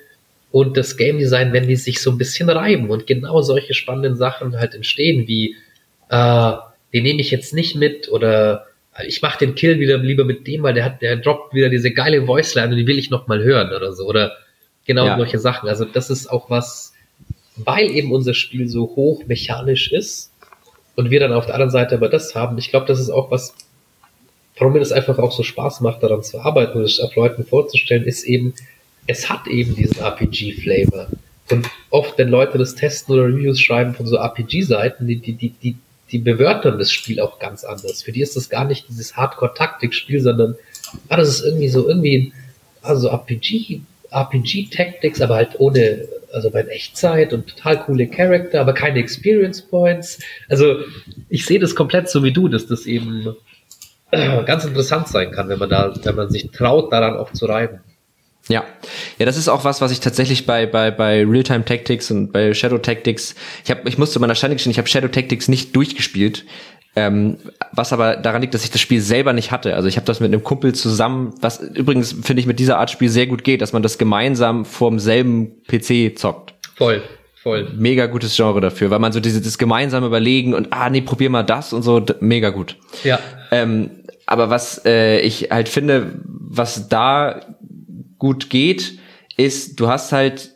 und das Game Design, wenn die sich so ein bisschen reiben und genau solche spannenden Sachen halt entstehen, wie äh, den nehme ich jetzt nicht mit oder ich mache den Kill wieder lieber mit dem, weil der hat, der droppt wieder diese geile Voiceline und die will ich noch mal hören oder so oder genau ja. solche Sachen. Also das ist auch was, weil eben unser Spiel so hoch mechanisch ist, und wir dann auf der anderen Seite aber das haben. Ich glaube, das ist auch was, warum mir das einfach auch so Spaß macht, daran zu arbeiten und es auf Leuten vorzustellen, ist eben, es hat eben diesen RPG-Flavor. Und oft, wenn Leute das testen oder Reviews schreiben von so RPG-Seiten, die, die, die, die, die bewerten das Spiel auch ganz anders. Für die ist das gar nicht dieses Hardcore-Taktik-Spiel, sondern, ah, das ist irgendwie so, irgendwie, also RPG, RPG-Tactics, aber halt ohne, also bei Echtzeit und total coole Charakter, aber keine Experience Points. Also ich sehe das komplett so wie du, dass das eben äh, ganz interessant sein kann, wenn man da, wenn man sich traut, daran auch zu reiben. Ja, ja, das ist auch was, was ich tatsächlich bei bei bei Realtime Tactics und bei Shadow Tactics, ich habe, ich musste meiner Stande gestehen, ich habe Shadow Tactics nicht durchgespielt, ähm, was aber daran liegt, dass ich das Spiel selber nicht hatte. Also ich habe das mit einem Kumpel zusammen, was übrigens finde ich mit dieser Art Spiel sehr gut geht, dass man das gemeinsam vorm selben PC zockt. Voll. Voll. Mega gutes Genre dafür, weil man so dieses gemeinsame Überlegen und ah nee, probier mal das und so, mega gut. Ja. Ähm, aber was äh, ich halt finde, was da gut geht, ist, du hast halt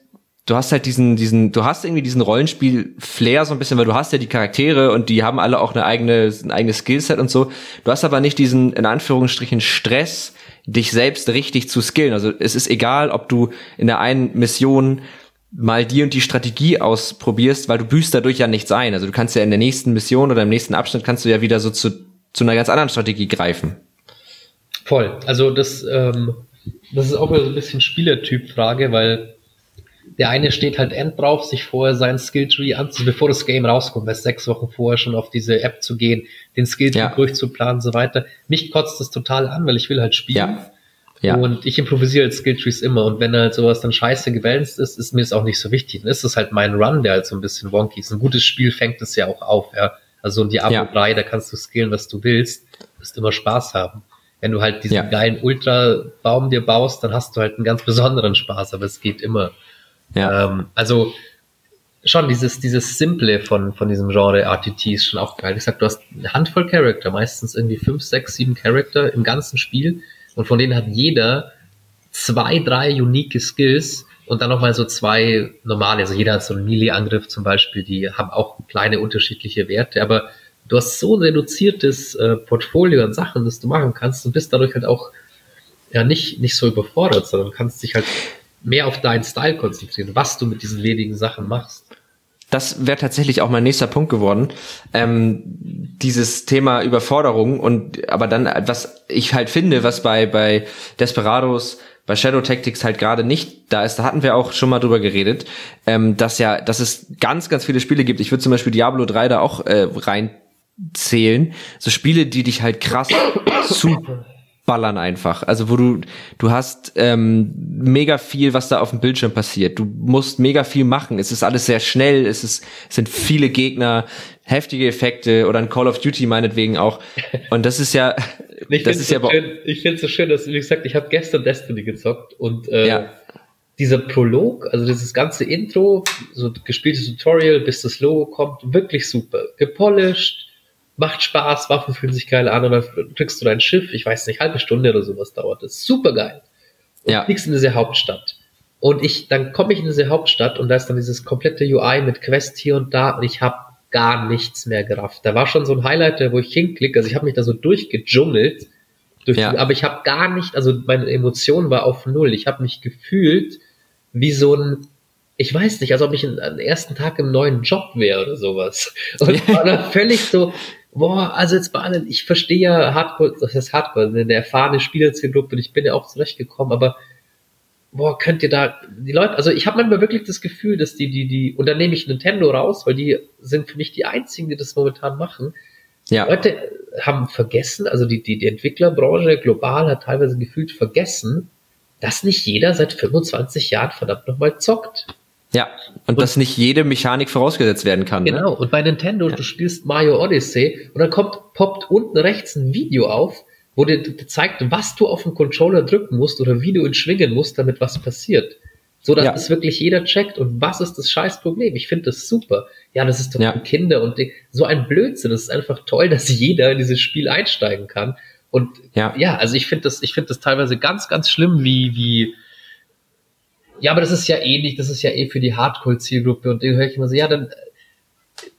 du hast halt diesen, diesen, du hast irgendwie diesen Rollenspiel-Flair so ein bisschen, weil du hast ja die Charaktere und die haben alle auch eine eigene, ein eigenes Skillset und so. Du hast aber nicht diesen, in Anführungsstrichen, Stress, dich selbst richtig zu skillen. Also es ist egal, ob du in der einen Mission mal die und die Strategie ausprobierst, weil du büßt dadurch ja nichts ein. Also du kannst ja in der nächsten Mission oder im nächsten Abschnitt kannst du ja wieder so zu, zu einer ganz anderen Strategie greifen. Voll. Also das, ähm, das ist auch wieder so ein bisschen Spielertyp-Frage, weil der eine steht halt end drauf, sich vorher sein Skilltree anzu, bevor das Game rauskommt, erst sechs Wochen vorher schon auf diese App zu gehen, den Skilltree ja. durchzuplanen und so weiter. Mich kotzt das total an, weil ich will halt spielen. Ja. Ja. Und ich improvisiere halt Skilltrees immer. Und wenn halt sowas dann scheiße gebalanced ist, ist mir das auch nicht so wichtig. Dann ist es halt mein Run, der halt so ein bisschen wonky ist. Ein gutes Spiel fängt es ja auch auf, ja. Also in Diablo ja. 3, da kannst du skillen, was du willst. Du wirst immer Spaß haben. Wenn du halt diesen ja. geilen Ultra-Baum dir baust, dann hast du halt einen ganz besonderen Spaß, aber es geht immer. Ja. Ähm, also schon dieses, dieses Simple von, von diesem Genre RTT ist schon auch geil. Ich sag, du hast eine Handvoll Charakter, meistens irgendwie fünf, sechs, sieben Charakter im ganzen Spiel und von denen hat jeder zwei, drei unique Skills und dann nochmal so zwei normale. Also jeder hat so einen Melee-Angriff zum Beispiel, die haben auch kleine unterschiedliche Werte, aber du hast so ein reduziertes äh, Portfolio an Sachen, das du machen kannst und bist dadurch halt auch ja nicht, nicht so überfordert, sondern kannst dich halt mehr auf deinen Style konzentrieren, was du mit diesen wenigen Sachen machst. Das wäre tatsächlich auch mein nächster Punkt geworden. Ähm, dieses Thema Überforderung und aber dann, was ich halt finde, was bei, bei Desperados, bei Shadow Tactics halt gerade nicht da ist, da hatten wir auch schon mal drüber geredet, ähm, dass ja, dass es ganz, ganz viele Spiele gibt. Ich würde zum Beispiel Diablo 3 da auch äh, reinzählen. So Spiele, die dich halt krass zu ballern einfach. Also wo du, du hast ähm, mega viel, was da auf dem Bildschirm passiert. Du musst mega viel machen. Es ist alles sehr schnell. Es ist, es sind viele Gegner, heftige Effekte oder ein Call of Duty meinetwegen auch. Und das ist ja, ich das ist so ja schön, Ich finde es so schön, dass wie gesagt, ich habe gestern Destiny gezockt und äh, ja. dieser Prolog, also dieses ganze Intro, so gespieltes Tutorial, bis das Logo kommt, wirklich super, gepolished macht Spaß, Waffen fühlen sich geil an und dann kriegst du dein Schiff, ich weiß nicht, halbe Stunde oder sowas dauert das. Super geil. Und ja. fliegst in diese Hauptstadt. Und ich, dann komme ich in diese Hauptstadt und da ist dann dieses komplette UI mit Quest hier und da und ich habe gar nichts mehr gerafft. Da war schon so ein Highlight, wo ich hinklicke, also ich habe mich da so durchgedschungelt, durch ja. die, aber ich habe gar nicht, also meine Emotion war auf null. Ich habe mich gefühlt wie so ein ich weiß nicht, als ob ich am ersten Tag im neuen Job wäre oder sowas. Und war dann völlig so, boah, also jetzt mal, ich verstehe ja Hardcore, das heißt Hardcore, eine erfahrene Spielerzielgruppe und ich bin ja auch zurechtgekommen, aber boah, könnt ihr da, die Leute, also ich habe manchmal wirklich das Gefühl, dass die, die, die, und dann nehme ich Nintendo raus, weil die sind für mich die einzigen, die das momentan machen. Ja. Leute haben vergessen, also die, die, die Entwicklerbranche global hat teilweise gefühlt vergessen, dass nicht jeder seit 25 Jahren verdammt nochmal zockt. Ja, und, und, dass nicht jede Mechanik vorausgesetzt werden kann. Ne? Genau, ne? und bei Nintendo, ja. du spielst Mario Odyssey und dann kommt, poppt unten rechts ein Video auf, wo dir, zeigt, was du auf den Controller drücken musst oder wie du ihn schwingen musst, damit was passiert. So dass ja. das wirklich jeder checkt und was ist das scheiß Problem? Ich finde das super. Ja, das ist doch ja. für Kinder und so ein Blödsinn. Das ist einfach toll, dass jeder in dieses Spiel einsteigen kann. Und ja, ja also ich finde das, ich finde das teilweise ganz, ganz schlimm, wie, wie, ja, aber das ist ja ähnlich, das ist ja eh für die Hardcore-Zielgruppe und den höre ich immer so, ja, dann,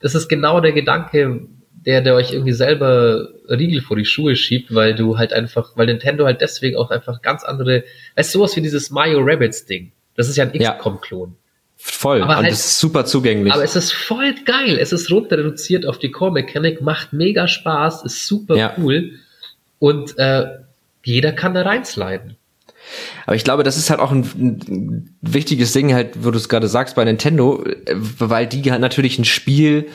das ist genau der Gedanke, der, der euch irgendwie selber Riegel vor die Schuhe schiebt, weil du halt einfach, weil Nintendo halt deswegen auch einfach ganz andere, weißt du, sowas wie dieses Mario Rabbits Ding. Das ist ja ein XCOM-Klon. Voll. Aber und halt, das ist super zugänglich. Aber es ist voll geil. Es ist runter reduziert auf die Core-Mechanik, macht mega Spaß, ist super ja. cool. Und äh, jeder kann da reinsliden. Aber ich glaube, das ist halt auch ein, ein wichtiges Ding, halt, wo du es gerade sagst, bei Nintendo, äh, weil die halt natürlich ein Spiel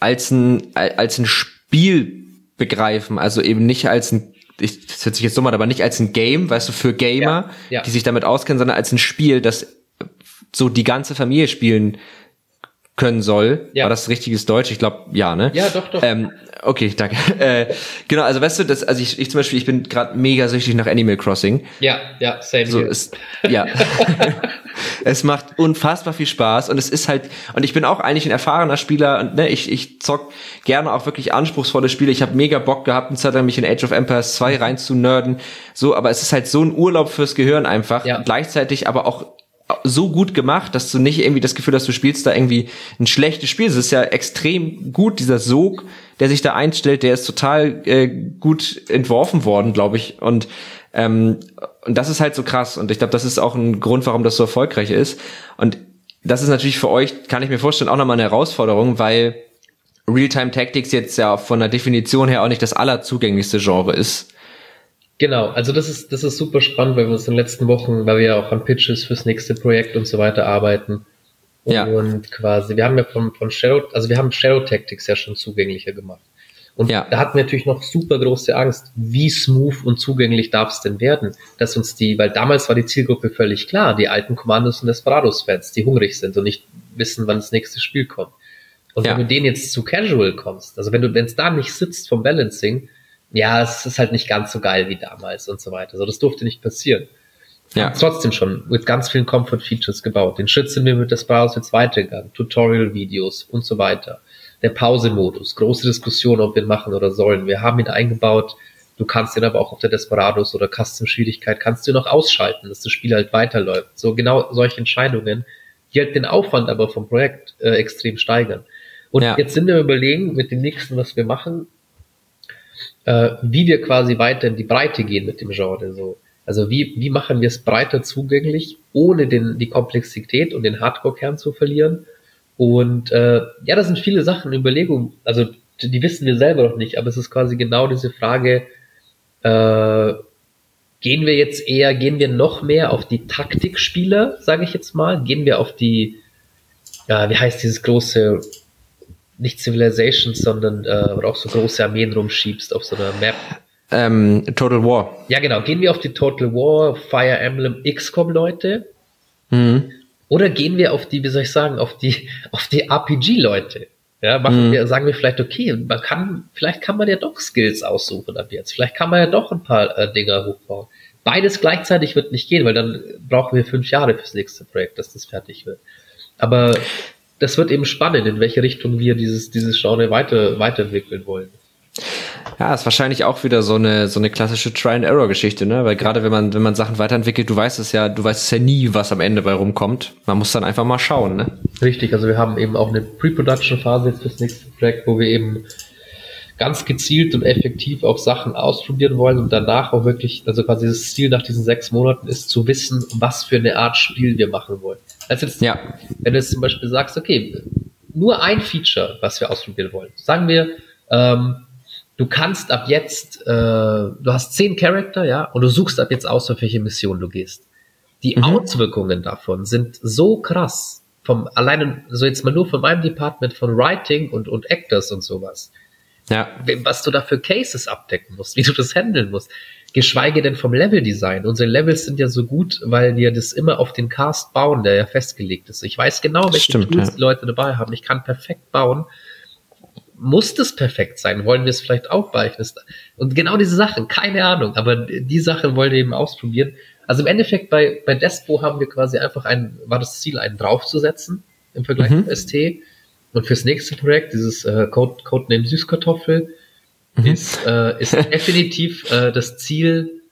als ein, als ein Spiel begreifen, also eben nicht als ein ich, das hört sich jetzt so mal, aber nicht als ein Game, weißt du, für Gamer, ja, ja. die sich damit auskennen, sondern als ein Spiel, das so die ganze Familie spielen können soll. Ja. War das richtiges Deutsch? Ich glaube, ja, ne? Ja, doch, doch. Ähm, okay, danke. Äh, genau, also weißt du, das, also ich, ich zum Beispiel, ich bin gerade mega süchtig nach Animal Crossing. Ja, ja, same so, ist, ja. es macht unfassbar viel Spaß und es ist halt, und ich bin auch eigentlich ein erfahrener Spieler und ne, ich, ich zock gerne auch wirklich anspruchsvolle Spiele. Ich habe mega Bock gehabt, eine Zeit lang mich in Age of Empires 2 rein zu nerden. So, aber es ist halt so ein Urlaub fürs Gehirn einfach. Ja. Gleichzeitig aber auch so gut gemacht, dass du nicht irgendwie das Gefühl hast, du spielst da irgendwie ein schlechtes Spiel. Es ist ja extrem gut, dieser Sog, der sich da einstellt, der ist total äh, gut entworfen worden, glaube ich. Und ähm, und das ist halt so krass. Und ich glaube, das ist auch ein Grund, warum das so erfolgreich ist. Und das ist natürlich für euch, kann ich mir vorstellen, auch nochmal eine Herausforderung, weil Realtime Tactics jetzt ja von der Definition her auch nicht das allerzugänglichste Genre ist. Genau, also das ist, das ist super spannend, weil wir uns in den letzten Wochen, weil wir ja auch an Pitches fürs nächste Projekt und so weiter arbeiten. Ja. Und quasi, wir haben ja von, von Shadow, also wir haben Shadow Tactics ja schon zugänglicher gemacht. Und ja. da hatten wir natürlich noch super große Angst, wie smooth und zugänglich darf es denn werden, dass uns die, weil damals war die Zielgruppe völlig klar, die alten Commandos und Desperados-Fans, die hungrig sind und nicht wissen, wann das nächste Spiel kommt. Und ja. wenn du denen jetzt zu Casual kommst, also wenn du, wenn es da nicht sitzt vom Balancing, ja, es ist halt nicht ganz so geil wie damals und so weiter. So, das durfte nicht passieren. Ja. Trotzdem schon mit ganz vielen Comfort-Features gebaut. Den Schritt sind wir mit des Browsers jetzt weitergegangen. Tutorial-Videos und so weiter. Der Pause-Modus. Große Diskussion, ob wir ihn machen oder sollen. Wir haben ihn eingebaut. Du kannst ihn aber auch auf der Desperados oder Custom-Schwierigkeit kannst du noch ausschalten, dass das Spiel halt weiterläuft. So genau solche Entscheidungen, die halt den Aufwand aber vom Projekt äh, extrem steigern. Und ja. jetzt sind wir überlegen, mit dem nächsten, was wir machen, äh, wie wir quasi weiter in die Breite gehen mit dem Genre. So. Also wie, wie machen wir es breiter zugänglich, ohne den, die Komplexität und den Hardcore-Kern zu verlieren. Und äh, ja, das sind viele Sachen, Überlegungen, also die, wissen wir selber noch nicht, aber es ist quasi genau diese Frage, äh, gehen wir jetzt eher, gehen wir noch mehr auf die Taktikspieler, sage ich jetzt mal, gehen wir auf die, ja, wie heißt dieses große nicht Civilization, sondern äh, wo auch so große Armeen rumschiebst auf so einer Map. Ähm, Total War. Ja, genau. Gehen wir auf die Total War, Fire Emblem, XCOM Leute? Mhm. Oder gehen wir auf die, wie soll ich sagen, auf die, auf die RPG-Leute? Ja, machen mhm. wir, sagen wir vielleicht, okay, man kann, vielleicht kann man ja doch Skills aussuchen ab jetzt. Vielleicht kann man ja doch ein paar äh, Dinger hochbauen. Beides gleichzeitig wird nicht gehen, weil dann brauchen wir fünf Jahre fürs nächste Projekt, dass das fertig wird. Aber das wird eben spannend, in welche Richtung wir dieses, dieses Genre weiter, weiterentwickeln wollen. Ja, ist wahrscheinlich auch wieder so eine, so eine klassische Try-and-Error-Geschichte, ne? Weil gerade wenn man, wenn man Sachen weiterentwickelt, du weißt es ja, du weißt es ja nie, was am Ende bei rumkommt. Man muss dann einfach mal schauen, ne? Richtig, also wir haben eben auch eine Pre-Production-Phase jetzt fürs nächste Projekt, wo wir eben ganz gezielt und effektiv auch Sachen ausprobieren wollen und danach auch wirklich, also quasi das Ziel nach diesen sechs Monaten ist zu wissen, was für eine Art Spiel wir machen wollen. Also jetzt, ja. wenn du jetzt zum Beispiel sagst, okay, nur ein Feature, was wir ausprobieren wollen. Sagen wir, ähm, du kannst ab jetzt, äh, du hast zehn Charakter, ja, und du suchst ab jetzt aus, auf welche Mission du gehst. Die mhm. Auswirkungen davon sind so krass, vom alleine, so jetzt mal nur von meinem Department von Writing und, und Actors und sowas. Ja. Was du da für Cases abdecken musst, wie du das handeln musst. Geschweige denn vom Leveldesign. Unsere Levels sind ja so gut, weil wir das immer auf den Cast bauen, der ja festgelegt ist. Ich weiß genau, welche Stimmt, Tools ja. die Leute dabei haben. Ich kann perfekt bauen. Muss das perfekt sein? Wollen wir es vielleicht auch beichten? Und genau diese Sachen, keine Ahnung, aber die Sachen wollen wir eben ausprobieren. Also im Endeffekt bei, bei Despo haben wir quasi einfach ein, war das Ziel, einen draufzusetzen im Vergleich mhm. zu ST. Und fürs nächste Projekt, dieses äh, Code, Codename Süßkartoffel, mhm. ist, äh, ist definitiv äh, das Ziel,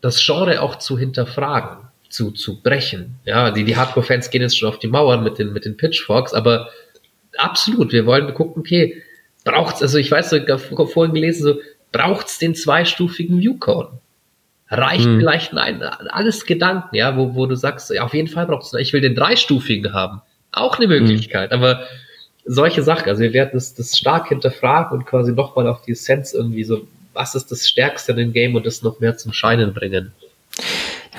das Genre auch zu hinterfragen, zu, zu brechen. Ja, die, die Hardcore-Fans gehen jetzt schon auf die Mauern mit den, mit den Pitchforks, aber absolut, wir wollen gucken, okay, braucht's, also ich weiß, ich habe vorhin gelesen, so, braucht's den zweistufigen Viewcode? Reicht hm. vielleicht ein, alles Gedanken, ja, wo, wo du sagst, ja, auf jeden Fall braucht's, ich will den dreistufigen haben. Auch eine Möglichkeit, hm. aber solche Sachen. Also wir werden das, das stark hinterfragen und quasi nochmal auf die Essenz irgendwie so, was ist das Stärkste in dem Game und das noch mehr zum Scheinen bringen.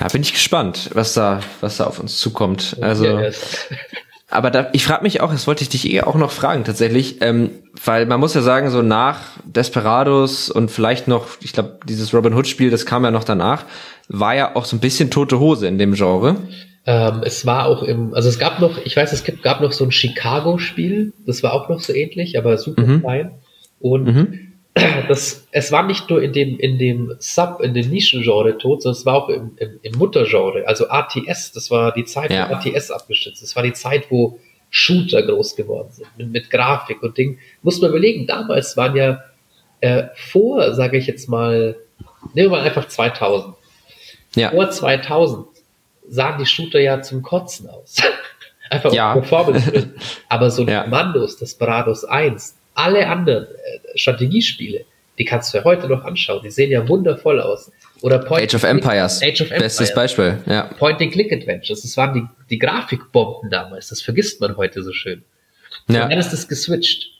Ja, bin ich gespannt, was da, was da auf uns zukommt. Also, yes. aber da, ich frage mich auch, das wollte ich dich eh auch noch fragen tatsächlich, ähm, weil man muss ja sagen, so nach Desperados und vielleicht noch, ich glaube, dieses Robin Hood Spiel, das kam ja noch danach, war ja auch so ein bisschen tote Hose in dem Genre. Ähm, es war auch im, also es gab noch, ich weiß, es gibt, gab noch so ein Chicago-Spiel, das war auch noch so ähnlich, aber super mhm. klein. Und mhm. das, es war nicht nur in dem, in dem Sub, in dem Nischengenre tot, sondern es war auch im, im, im Muttergenre, also ATS, das war die Zeit, ja. wo ATS abgestützt Das war die Zeit, wo Shooter groß geworden sind, mit, mit Grafik und Ding. Muss man überlegen, damals waren ja äh, vor, sage ich jetzt mal, nehmen wir mal einfach 2000. Ja. Vor 2000 sahen die Shooter ja zum Kotzen aus. Einfach ja. Performance. Aber so ja. Kommandos, das Barados 1, alle anderen äh, Strategiespiele, die kannst du ja heute noch anschauen. Die sehen ja wundervoll aus. Oder Point Age of Empires. Age of Empires. Bestes Beispiel, ja. Point-and-Click-Adventures. Das waren die, die Grafikbomben damals. Das vergisst man heute so schön. Ja. Und dann ist das geswitcht.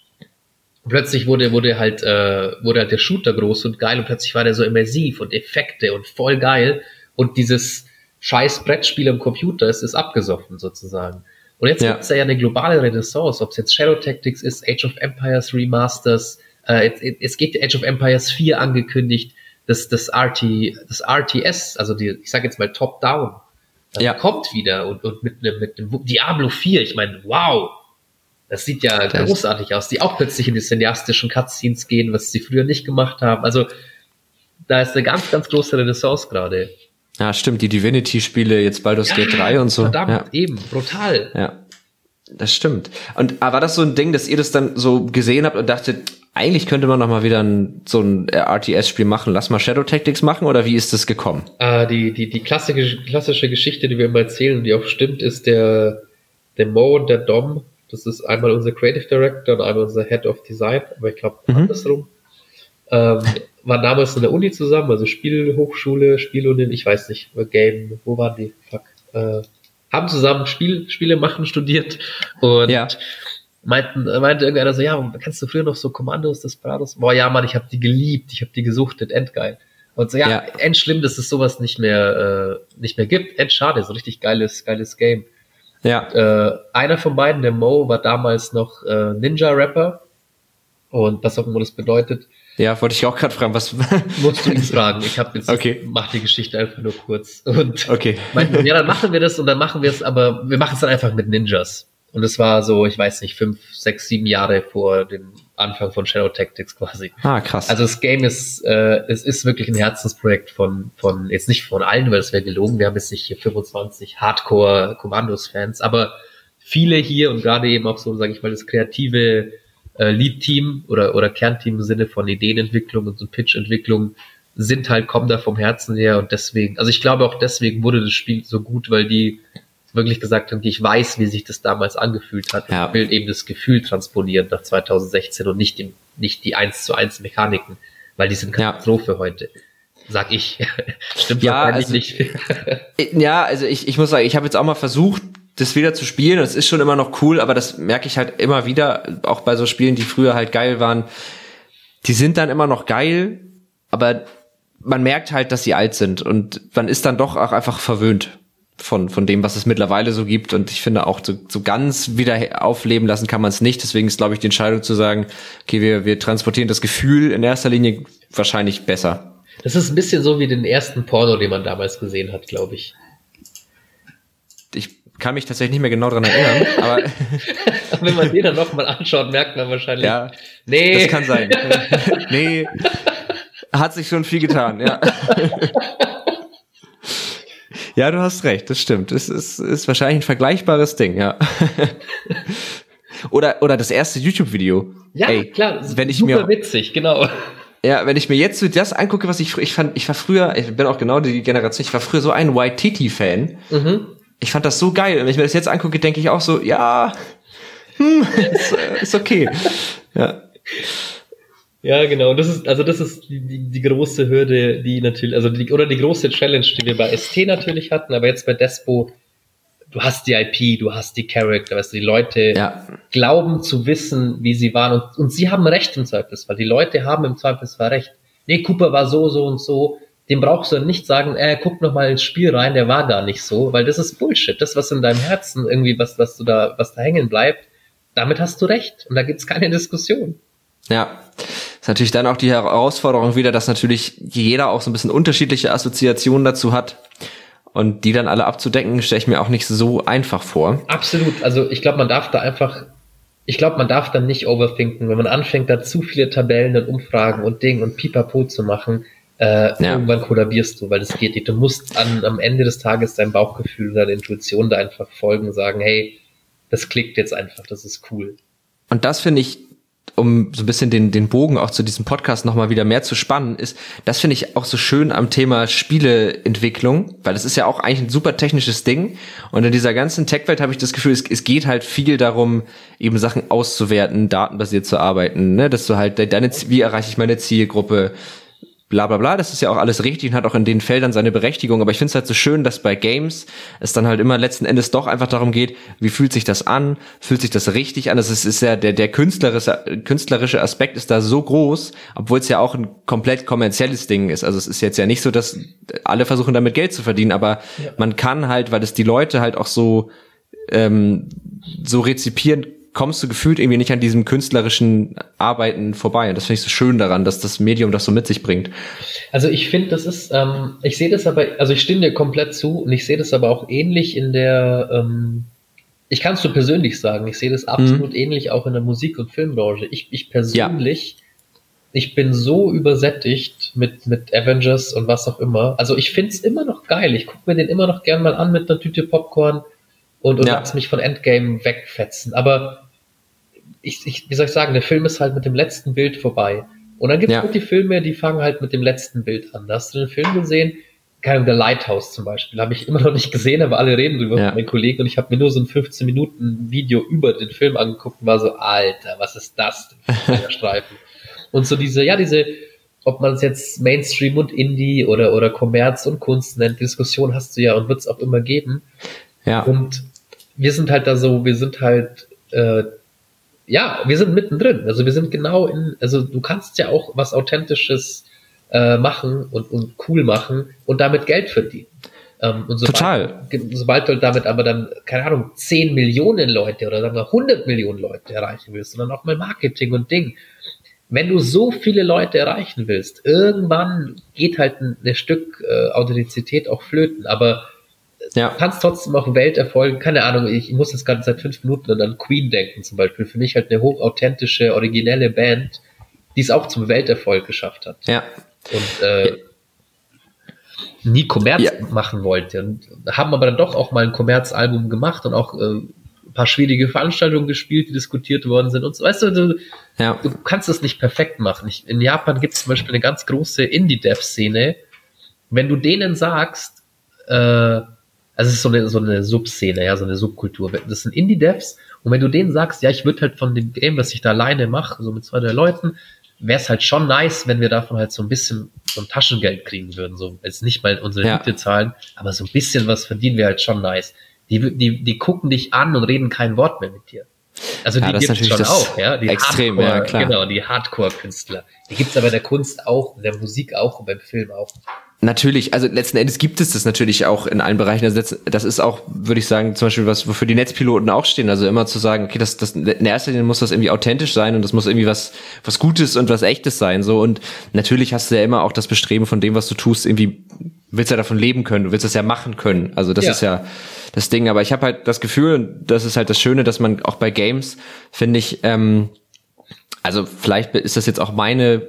Und plötzlich wurde, wurde halt, äh, wurde halt der Shooter groß und geil und plötzlich war der so immersiv und Effekte und voll geil. Und dieses scheiß Brettspiel am Computer ist, ist abgesoffen sozusagen. Und jetzt ja. gibt es ja eine globale Renaissance, ob es jetzt Shadow Tactics ist, Age of Empires Remasters, äh, es geht Age of Empires 4 angekündigt, das, das, RT, das RTS, also die, ich sage jetzt mal Top-Down, ja. kommt wieder und, und mit einem mit einem Diablo 4, ich meine, wow, das sieht ja das großartig aus, die auch plötzlich in die cineastischen Cutscenes gehen, was sie früher nicht gemacht haben. Also da ist eine ganz, ganz große Renaissance gerade. Ja, stimmt, die Divinity-Spiele, jetzt Baldur's ja, Gate 3 und so. Verdammt, ja. eben, brutal. Ja. Das stimmt. Und war das so ein Ding, dass ihr das dann so gesehen habt und dachtet, eigentlich könnte man noch mal wieder ein, so ein RTS-Spiel machen. Lass mal Shadow Tactics machen oder wie ist das gekommen? Äh, die, die, die klassische, klassische Geschichte, die wir immer erzählen, die auch stimmt, ist der, der Mo und der Dom. Das ist einmal unser Creative Director und einmal unser Head of Design, aber ich glaube mhm. andersrum. Ähm, waren damals in der Uni zusammen, also Spielhochschule, Spieluni, ich weiß nicht, Game, wo waren die? Fuck. Äh, haben zusammen Spiel, Spiele machen studiert und ja. meinten, meinte irgendeiner so, ja, kannst du früher noch so Kommandos Desperados? Boah, ja, Mann, ich habe die geliebt, ich habe die gesuchtet, endgeil. Und so, ja, ja. endschlimm, dass es sowas nicht mehr, äh, nicht mehr gibt. Endschade, so richtig geiles, geiles Game. Ja. Äh, einer von beiden, der Mo, war damals noch äh, Ninja-Rapper. Und was auch immer das bedeutet. Ja, wollte ich auch gerade fragen, was. Musst du ihn fragen. Ich habe jetzt, okay. mach die Geschichte einfach nur kurz. Und okay. meinten, ja, dann machen wir das und dann machen wir es, aber wir machen es dann einfach mit Ninjas. Und es war so, ich weiß nicht, fünf, sechs, sieben Jahre vor dem Anfang von Shadow Tactics quasi. Ah, krass. Also das Game ist, äh, es ist wirklich ein Herzensprojekt von, von, jetzt nicht von allen, weil es wäre gelogen, wir haben jetzt nicht hier 25 Hardcore-Kommandos-Fans, aber viele hier und gerade eben auch so, sage ich mal, das kreative äh, Lead-Team oder, oder Kernteam im Sinne von Ideenentwicklung und so Pitch-Entwicklung sind halt, kommen da vom Herzen her und deswegen, also ich glaube auch deswegen wurde das Spiel so gut, weil die wirklich gesagt haben, ich weiß, wie sich das damals angefühlt hat. Ja. Ich will eben das Gefühl transponieren nach 2016 und nicht, die, nicht die 1 zu 1 Mechaniken, weil die sind Katastrophe ja. heute. Sag ich. Stimmt ja, also, nicht. ja, also ich, ich muss sagen, ich habe jetzt auch mal versucht, das wieder zu spielen. Das ist schon immer noch cool, aber das merke ich halt immer wieder, auch bei so Spielen, die früher halt geil waren. Die sind dann immer noch geil, aber man merkt halt, dass sie alt sind und man ist dann doch auch einfach verwöhnt von, von dem, was es mittlerweile so gibt. Und ich finde auch, so, so ganz wieder aufleben lassen kann man es nicht. Deswegen ist, glaube ich, die Entscheidung zu sagen, okay, wir, wir transportieren das Gefühl in erster Linie wahrscheinlich besser. Das ist ein bisschen so wie den ersten Porno, den man damals gesehen hat, glaube ich. Ich kann mich tatsächlich nicht mehr genau dran erinnern, aber. Wenn man den dann nochmal anschaut, merkt man wahrscheinlich. Ja, nee. Das kann sein. nee. Hat sich schon viel getan, ja. Ja, du hast recht, das stimmt. Es ist, ist wahrscheinlich ein vergleichbares Ding, ja. oder, oder das erste YouTube-Video. Ja, Ey, klar, wenn ich super mir, witzig, genau. Ja, wenn ich mir jetzt so das angucke, was ich, ich fand, ich war früher, ich bin auch genau die Generation, ich war früher so ein White Titty-Fan. Mhm. Ich fand das so geil. Und wenn ich mir das jetzt angucke, denke ich auch so, ja, hm, ist, ist okay. Ja. Ja, genau. Das ist, also das ist die, die, die große Hürde, die natürlich, also die, oder die große Challenge, die wir bei ST natürlich hatten, aber jetzt bei Despo, du hast die IP, du hast die Character, weißt du, die Leute ja. glauben zu wissen, wie sie waren und, und sie haben recht im Zweifelsfall. Die Leute haben im Zweifelsfall recht. Nee, Cooper war so, so und so. Dem brauchst du nicht sagen, äh, guck noch mal ins Spiel rein, der war gar nicht so, weil das ist Bullshit. Das, was in deinem Herzen irgendwie, was, was du da, was da hängen bleibt, damit hast du recht. Und da gibt's keine Diskussion. Ja ist natürlich dann auch die Herausforderung wieder, dass natürlich jeder auch so ein bisschen unterschiedliche Assoziationen dazu hat. Und die dann alle abzudecken, stelle ich mir auch nicht so einfach vor. Absolut. Also ich glaube, man darf da einfach, ich glaube, man darf dann nicht overthinken, wenn man anfängt, da zu viele Tabellen und Umfragen und Ding und Pipapo zu machen. Äh, ja. Irgendwann kollabierst du, weil das geht nicht. Du musst an, am Ende des Tages dein Bauchgefühl, deine Intuition da einfach folgen, sagen, hey, das klickt jetzt einfach, das ist cool. Und das finde ich um so ein bisschen den, den Bogen auch zu diesem Podcast nochmal wieder mehr zu spannen, ist, das finde ich auch so schön am Thema Spieleentwicklung, weil das ist ja auch eigentlich ein super technisches Ding. Und in dieser ganzen Tech-Welt habe ich das Gefühl, es, es geht halt viel darum, eben Sachen auszuwerten, datenbasiert zu arbeiten, ne? dass du halt deine, wie erreiche ich meine Zielgruppe, bla bla bla, das ist ja auch alles richtig und hat auch in den Feldern seine Berechtigung, aber ich finde es halt so schön, dass bei Games es dann halt immer letzten Endes doch einfach darum geht, wie fühlt sich das an, fühlt sich das richtig an, das ist, ist ja der, der künstlerische, künstlerische Aspekt ist da so groß, obwohl es ja auch ein komplett kommerzielles Ding ist, also es ist jetzt ja nicht so, dass alle versuchen damit Geld zu verdienen, aber ja. man kann halt, weil es die Leute halt auch so ähm, so rezipieren kommst du gefühlt irgendwie nicht an diesem künstlerischen Arbeiten vorbei. Und das finde ich so schön daran, dass das Medium das so mit sich bringt. Also ich finde, das ist, ähm, ich sehe das aber, also ich stimme dir komplett zu und ich sehe das aber auch ähnlich in der, ähm, ich kann es so persönlich sagen, ich sehe das absolut mhm. ähnlich auch in der Musik- und Filmbranche. Ich, ich persönlich, ja. ich bin so übersättigt mit, mit Avengers und was auch immer. Also ich finde es immer noch geil. Ich gucke mir den immer noch gern mal an mit einer Tüte Popcorn und, und ja. lass mich von Endgame wegfetzen. Aber ich, ich, wie soll ich sagen, der Film ist halt mit dem letzten Bild vorbei. Und dann gibt es ja. die Filme, die fangen halt mit dem letzten Bild an. Da hast du den Film gesehen, keine The Lighthouse zum Beispiel, habe ich immer noch nicht gesehen, aber alle reden drüber ja. mit meinen Kollegen und ich habe mir nur so ein 15 Minuten Video über den Film angeguckt und war so, Alter, was ist das Der Streifen? Und so diese, ja, diese, ob man es jetzt Mainstream und Indie oder, oder Kommerz und Kunst nennt, Diskussion hast du ja und wird es auch immer geben. Ja. Und wir sind halt da so, wir sind halt äh, ja, wir sind mittendrin. Also wir sind genau in, also du kannst ja auch was Authentisches äh, machen und, und cool machen und damit Geld verdienen. Ähm, und sobald, Total. Sobald du damit aber dann, keine Ahnung, 10 Millionen Leute oder sagen wir 100 Millionen Leute erreichen willst, sondern auch mal Marketing und Ding. Wenn du so viele Leute erreichen willst, irgendwann geht halt ein, ein Stück äh, Authentizität auch flöten. Aber ja. Du kannst trotzdem auch Welterfolgen, keine Ahnung, ich muss jetzt gerade seit fünf Minuten an Queen denken zum Beispiel. Für mich halt eine hochauthentische, originelle Band, die es auch zum Welterfolg geschafft hat. Ja. Und äh, nie Kommerz ja. machen wollte. Und haben aber dann doch auch mal ein Kommerzalbum gemacht und auch äh, ein paar schwierige Veranstaltungen gespielt, die diskutiert worden sind und so. Weißt du, du, ja. du kannst es nicht perfekt machen. Ich, in Japan gibt es zum Beispiel eine ganz große Indie-Dev-Szene. Wenn du denen sagst, äh, also es ist so eine, so eine Subszene, ja, so eine Subkultur. Das sind Indie-Devs und wenn du denen sagst, ja, ich würde halt von dem Game, was ich da alleine mache, so mit zwei, drei Leuten, wäre es halt schon nice, wenn wir davon halt so ein bisschen so ein Taschengeld kriegen würden. So, jetzt nicht mal unsere ja. Miete zahlen, aber so ein bisschen was verdienen wir halt schon nice. Die, die, die gucken dich an und reden kein Wort mehr mit dir. Also die ja, gibt es schon auch, ja. Die extrem, Hardcore, ja, klar. Genau, die Hardcore-Künstler. Die gibt es aber in der Kunst auch, in der Musik auch und beim Film auch. Natürlich, also letzten Endes gibt es das natürlich auch in allen Bereichen. Also das ist auch, würde ich sagen, zum Beispiel was, wofür die Netzpiloten auch stehen. Also immer zu sagen, okay, das, das in erster Linie muss das irgendwie authentisch sein und das muss irgendwie was, was Gutes und was Echtes sein. So und natürlich hast du ja immer auch das Bestreben von dem, was du tust, irgendwie willst ja davon leben können, du willst das ja machen können. Also das ja. ist ja das Ding. Aber ich habe halt das Gefühl, und das ist halt das Schöne, dass man auch bei Games, finde ich, ähm, also vielleicht ist das jetzt auch meine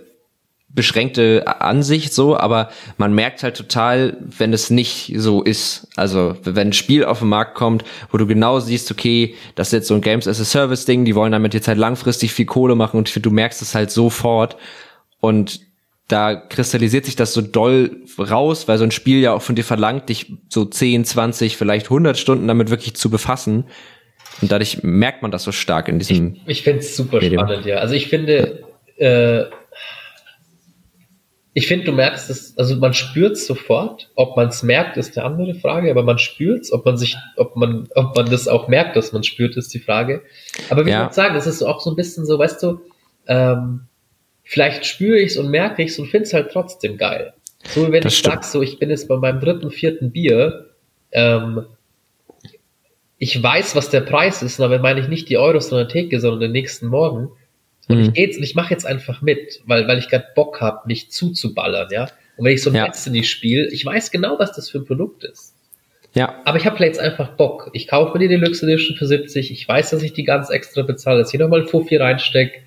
beschränkte Ansicht so, aber man merkt halt total, wenn es nicht so ist. Also wenn ein Spiel auf den Markt kommt, wo du genau siehst, okay, das ist jetzt so ein Games as a Service Ding, die wollen damit jetzt halt langfristig viel Kohle machen und du merkst es halt sofort und da kristallisiert sich das so doll raus, weil so ein Spiel ja auch von dir verlangt, dich so 10, 20, vielleicht 100 Stunden damit wirklich zu befassen. Und dadurch merkt man das so stark in diesem. Ich, ich finde es super Medium. spannend, ja. Also ich finde, äh, ich finde, du merkst es, also man spürt es sofort. Ob man es merkt, ist eine andere Frage, aber man spürt es, ob man sich, ob man, ob man das auch merkt, dass man spürt, ist die Frage. Aber wie ja. ich sagen, es ist auch so ein bisschen so, weißt du, ähm, vielleicht spüre ich es und merke ich es und finde es halt trotzdem geil. So wie wenn das ich sag, so, ich bin jetzt bei meinem dritten, vierten Bier, ähm, ich weiß, was der Preis ist, und damit meine ich nicht die Euros von der Theke, sondern den nächsten Morgen. Und mhm. ich gehe jetzt und ich mache jetzt einfach mit, weil, weil ich gerade Bock habe, mich zuzuballern, ja. Und wenn ich so ein ja. Destiny spiele, ich weiß genau, was das für ein Produkt ist. Ja. Aber ich habe vielleicht einfach Bock. Ich kaufe mir die Deluxe Edition für 70. Ich weiß, dass ich die ganz extra bezahle, dass ich nochmal Fuffi reinstecke.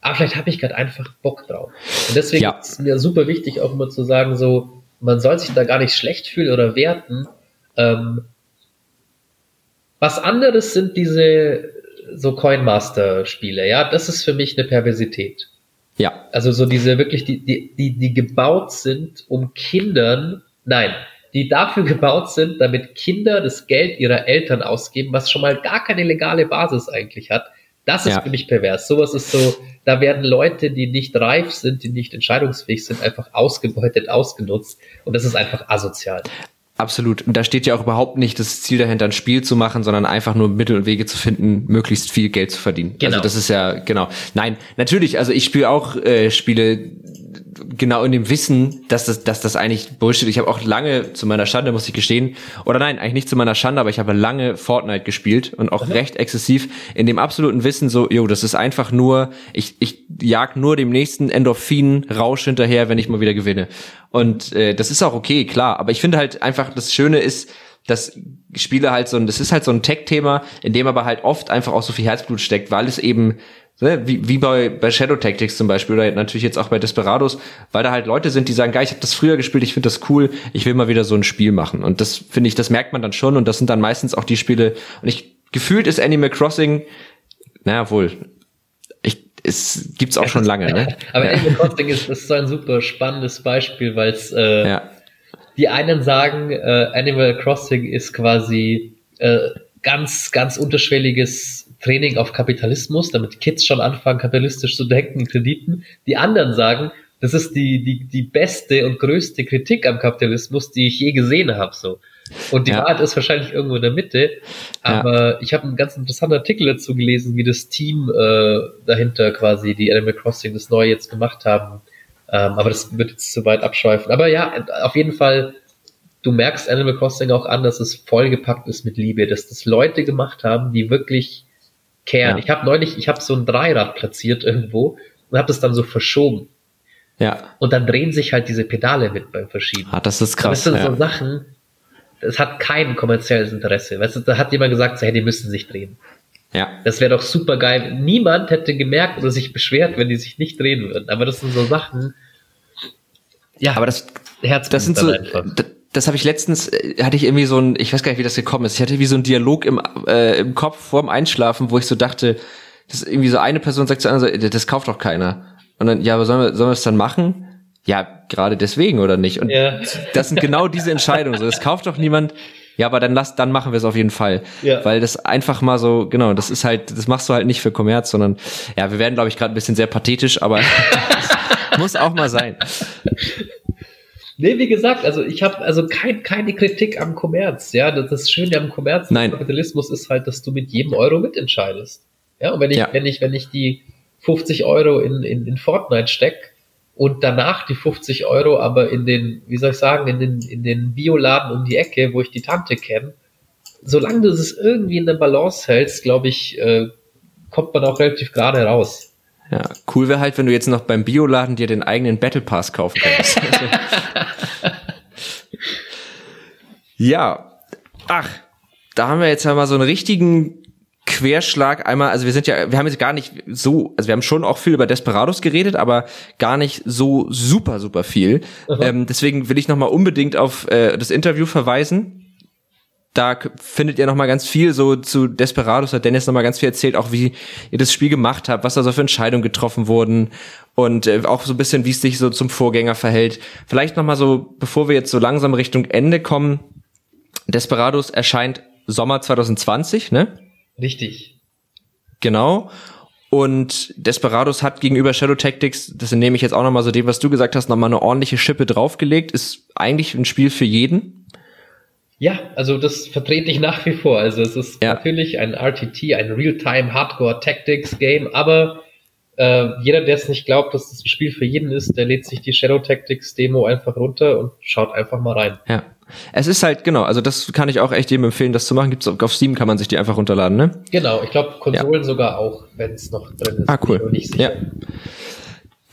Aber vielleicht habe ich gerade einfach Bock drauf. Und deswegen ja. ist mir super wichtig, auch immer zu sagen, so, man soll sich da gar nicht schlecht fühlen oder werten. Ähm, was anderes sind diese so Coinmaster-Spiele, ja, das ist für mich eine Perversität. Ja. Also so diese wirklich, die, die, die, die gebaut sind, um Kindern, nein, die dafür gebaut sind, damit Kinder das Geld ihrer Eltern ausgeben, was schon mal gar keine legale Basis eigentlich hat. Das ist ja. für mich pervers. Sowas ist so, da werden Leute, die nicht reif sind, die nicht entscheidungsfähig sind, einfach ausgebeutet, ausgenutzt. Und das ist einfach asozial. Absolut. Und da steht ja auch überhaupt nicht das Ziel dahinter, ein Spiel zu machen, sondern einfach nur Mittel und Wege zu finden, möglichst viel Geld zu verdienen. Genau. Also das ist ja, genau. Nein, natürlich, also ich spiele auch äh, Spiele, genau in dem Wissen, dass das, dass das eigentlich Bullshit. Ich habe auch lange zu meiner Schande, muss ich gestehen, oder nein, eigentlich nicht zu meiner Schande, aber ich habe lange Fortnite gespielt und auch mhm. recht exzessiv in dem absoluten Wissen so, jo, das ist einfach nur, ich, ich jag nur dem nächsten Endorphin-Rausch hinterher, wenn ich mal wieder gewinne. Und äh, das ist auch okay, klar. Aber ich finde halt einfach, das Schöne ist, dass Spiele halt so ein, das ist halt so ein Tech-Thema, in dem aber halt oft einfach auch so viel Herzblut steckt, weil es eben wie, wie bei, bei Shadow Tactics zum Beispiel oder natürlich jetzt auch bei Desperados, weil da halt Leute sind, die sagen, geil, ich habe das früher gespielt, ich finde das cool, ich will mal wieder so ein Spiel machen. Und das finde ich, das merkt man dann schon und das sind dann meistens auch die Spiele. Und ich gefühlt ist Animal Crossing, naja wohl, ich, es gibt's auch schon lange. Ne? Aber ja. Animal Crossing ist, ist so ein super spannendes Beispiel, weil es äh, ja. die einen sagen, äh, Animal Crossing ist quasi äh, ganz, ganz unterschwelliges Training auf Kapitalismus, damit Kids schon anfangen, kapitalistisch zu denken, Krediten. Die anderen sagen, das ist die, die, die beste und größte Kritik am Kapitalismus, die ich je gesehen habe. So. Und die ja. Wahrheit ist wahrscheinlich irgendwo in der Mitte. Aber ja. ich habe einen ganz interessanten Artikel dazu gelesen, wie das Team äh, dahinter quasi die Animal Crossing das Neue jetzt gemacht haben. Ähm, aber das wird jetzt zu weit abschweifen. Aber ja, auf jeden Fall, du merkst Animal Crossing auch an, dass es vollgepackt ist mit Liebe, dass das Leute gemacht haben, die wirklich Kern. Ja. Ich habe neulich, ich habe so ein Dreirad platziert irgendwo und habe das dann so verschoben. Ja. Und dann drehen sich halt diese Pedale mit beim Verschieben. Ah, das ist krass. das sind ja. so Sachen, das hat kein kommerzielles Interesse. Weißt du, da hat jemand gesagt, so, hey, die müssen sich drehen. Ja. Das wäre doch super geil. Niemand hätte gemerkt oder sich beschwert, wenn die sich nicht drehen würden. Aber das sind so Sachen. Ja, aber das, Herz das sind so, einfach das habe ich letztens, äh, hatte ich irgendwie so ein, ich weiß gar nicht, wie das gekommen ist. Ich hatte wie so ein Dialog im, äh, im Kopf vorm Einschlafen, wo ich so dachte, dass irgendwie so eine Person sagt zu einer, so, das kauft doch keiner. Und dann, ja, aber sollen wir, sollen wir es dann machen? Ja, gerade deswegen oder nicht? Und ja. das sind genau diese Entscheidungen. So, das kauft doch niemand. Ja, aber dann lass, dann machen wir es auf jeden Fall. Ja. Weil das einfach mal so, genau, das ist halt, das machst du halt nicht für Kommerz, sondern ja, wir werden, glaube ich, gerade ein bisschen sehr pathetisch, aber muss auch mal sein. Nee, wie gesagt, also ich habe also kein, keine Kritik am Kommerz. Ja, das, Schöne am Kommerz, Nein. Kapitalismus ist halt, dass du mit jedem Euro mitentscheidest. Ja, und wenn ich, ja. wenn ich, wenn ich die 50 Euro in, in, in Fortnite steck und danach die 50 Euro aber in den, wie soll ich sagen, in den, in den Bioladen um die Ecke, wo ich die Tante kenne, solange du es irgendwie in der Balance hältst, glaube ich, äh, kommt man auch relativ gerade raus. Ja, cool wäre halt, wenn du jetzt noch beim Bioladen dir den eigenen Battle Pass kaufen könntest. ja, ach, da haben wir jetzt einmal so einen richtigen Querschlag. Einmal, also wir sind ja, wir haben jetzt gar nicht so, also wir haben schon auch viel über Desperados geredet, aber gar nicht so super, super viel. Ähm, deswegen will ich nochmal unbedingt auf äh, das Interview verweisen, da findet ihr noch mal ganz viel so zu Desperados hat Dennis noch mal ganz viel erzählt, auch wie ihr das Spiel gemacht habt, was da so für Entscheidungen getroffen wurden und äh, auch so ein bisschen, wie es sich so zum Vorgänger verhält. Vielleicht noch mal so, bevor wir jetzt so langsam Richtung Ende kommen, Desperados erscheint Sommer 2020, ne? Richtig. Genau. Und Desperados hat gegenüber Shadow Tactics, das nehme ich jetzt auch noch mal so dem, was du gesagt hast, noch mal eine ordentliche Schippe draufgelegt. Ist eigentlich ein Spiel für jeden ja, also das vertrete ich nach wie vor. Also es ist ja. natürlich ein RTT, ein Real-Time Hardcore Tactics Game, aber äh, jeder, der es nicht glaubt, dass das ein Spiel für jeden ist, der lädt sich die Shadow Tactics Demo einfach runter und schaut einfach mal rein. Ja. Es ist halt, genau, also das kann ich auch echt jedem empfehlen, das zu machen. Gibt's auf Steam kann man sich die einfach runterladen, ne? Genau, ich glaube Konsolen ja. sogar auch, wenn es noch drin ist. Ah, cool. Ja.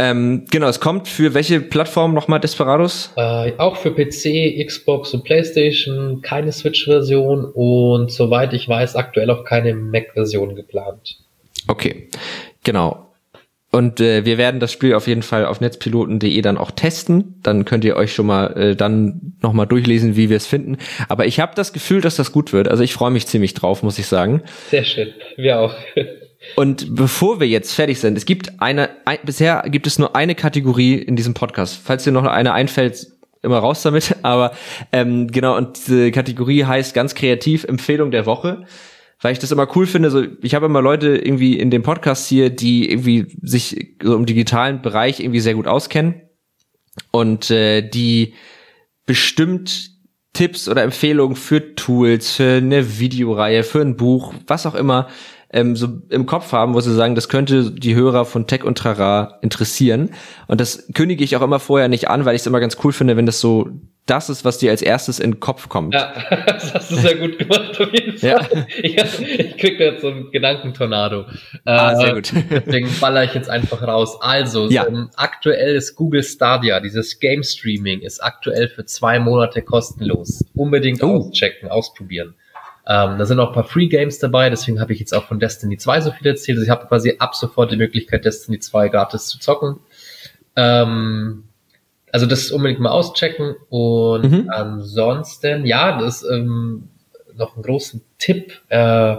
Ähm, genau, es kommt für welche Plattform nochmal Desperados? Äh, auch für PC, Xbox und PlayStation, keine Switch-Version und soweit ich weiß, aktuell auch keine Mac-Version geplant. Okay, genau. Und äh, wir werden das Spiel auf jeden Fall auf netzpiloten.de dann auch testen. Dann könnt ihr euch schon mal äh, dann nochmal durchlesen, wie wir es finden. Aber ich habe das Gefühl, dass das gut wird. Also ich freue mich ziemlich drauf, muss ich sagen. Sehr schön. Wir auch. Und bevor wir jetzt fertig sind, es gibt eine, ein, bisher gibt es nur eine Kategorie in diesem Podcast. Falls dir noch eine einfällt, immer raus damit. Aber ähm, genau, und diese Kategorie heißt ganz kreativ Empfehlung der Woche weil ich das immer cool finde. So, ich habe immer Leute irgendwie in dem Podcast hier, die irgendwie sich so im digitalen Bereich irgendwie sehr gut auskennen und äh, die bestimmt Tipps oder Empfehlungen für Tools, für eine Videoreihe, für ein Buch, was auch immer, ähm, so im Kopf haben, wo sie sagen, das könnte die Hörer von Tech und Trara interessieren. Und das kündige ich auch immer vorher nicht an, weil ich es immer ganz cool finde, wenn das so das ist, was dir als erstes in den Kopf kommt. Ja, das hast du sehr gut gemacht, auf jeden Fall. Ja. Ich, ich krieg da jetzt so einen Gedankentornado. Ah, sehr äh, gut. Deswegen baller ich jetzt einfach raus. Also, ja. ähm, aktuell ist Google Stadia, dieses Game Streaming, ist aktuell für zwei Monate kostenlos. Unbedingt oh. auschecken, ausprobieren. Ähm, da sind auch ein paar Free Games dabei, deswegen habe ich jetzt auch von Destiny 2 so viel erzählt. Also ich habe quasi ab sofort die Möglichkeit, Destiny 2 gratis zu zocken. Ähm, also das unbedingt mal auschecken. Und mhm. ansonsten, ja, das ist ähm, noch ein großen Tipp. Äh,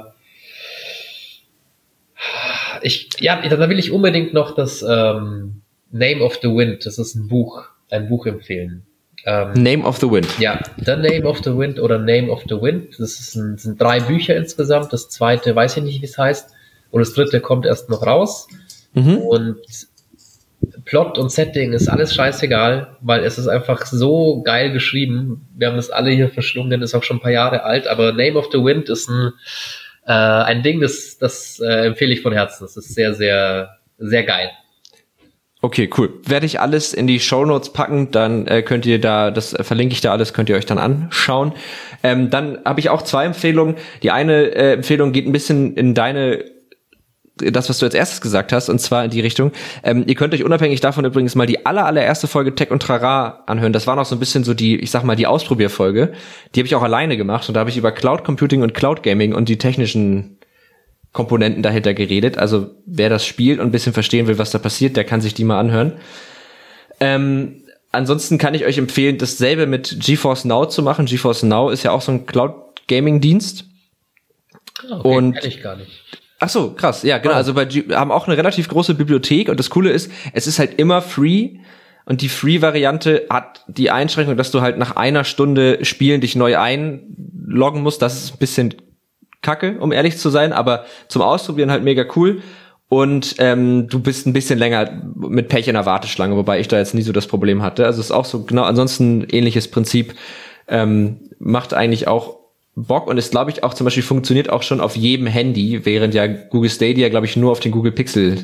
ich, ja, da will ich unbedingt noch das ähm, Name of the Wind, das ist ein Buch, ein Buch empfehlen. Ähm, Name of the Wind. Ja, The Name of the Wind oder Name of the Wind. Das ist ein, sind drei Bücher insgesamt. Das zweite weiß ich nicht, wie es heißt. Und das dritte kommt erst noch raus. Mhm. Und Plot und Setting ist alles scheißegal, weil es ist einfach so geil geschrieben. Wir haben das alle hier verschlungen, ist auch schon ein paar Jahre alt, aber Name of the Wind ist ein, äh, ein Ding, das, das äh, empfehle ich von Herzen. Das ist sehr, sehr, sehr geil. Okay, cool. Werde ich alles in die Show Notes packen, dann äh, könnt ihr da, das äh, verlinke ich da alles, könnt ihr euch dann anschauen. Ähm, dann habe ich auch zwei Empfehlungen. Die eine äh, Empfehlung geht ein bisschen in deine das, was du als erstes gesagt hast, und zwar in die Richtung. Ähm, ihr könnt euch unabhängig davon übrigens mal die aller, allererste Folge Tech und Trara anhören. Das war noch so ein bisschen so die, ich sag mal, die Ausprobierfolge. Die habe ich auch alleine gemacht und da habe ich über Cloud Computing und Cloud Gaming und die technischen Komponenten dahinter geredet. Also wer das spielt und ein bisschen verstehen will, was da passiert, der kann sich die mal anhören. Ähm, ansonsten kann ich euch empfehlen, dasselbe mit GeForce Now zu machen. GeForce Now ist ja auch so ein Cloud Gaming Dienst. Ah, okay, und ich gar nicht. Ach so, krass. Ja, genau. Oh. Also bei G haben auch eine relativ große Bibliothek und das Coole ist, es ist halt immer free und die Free-Variante hat die Einschränkung, dass du halt nach einer Stunde Spielen dich neu einloggen musst. Das ist ein bisschen kacke, um ehrlich zu sein, aber zum Ausprobieren halt mega cool. Und ähm, du bist ein bisschen länger mit Pech in der Warteschlange, wobei ich da jetzt nie so das Problem hatte. Also es ist auch so genau, ansonsten ähnliches Prinzip. Ähm, macht eigentlich auch Bock und ist, glaube ich, auch zum Beispiel funktioniert auch schon auf jedem Handy, während ja Google Stadia, glaube ich, nur auf den Google Pixel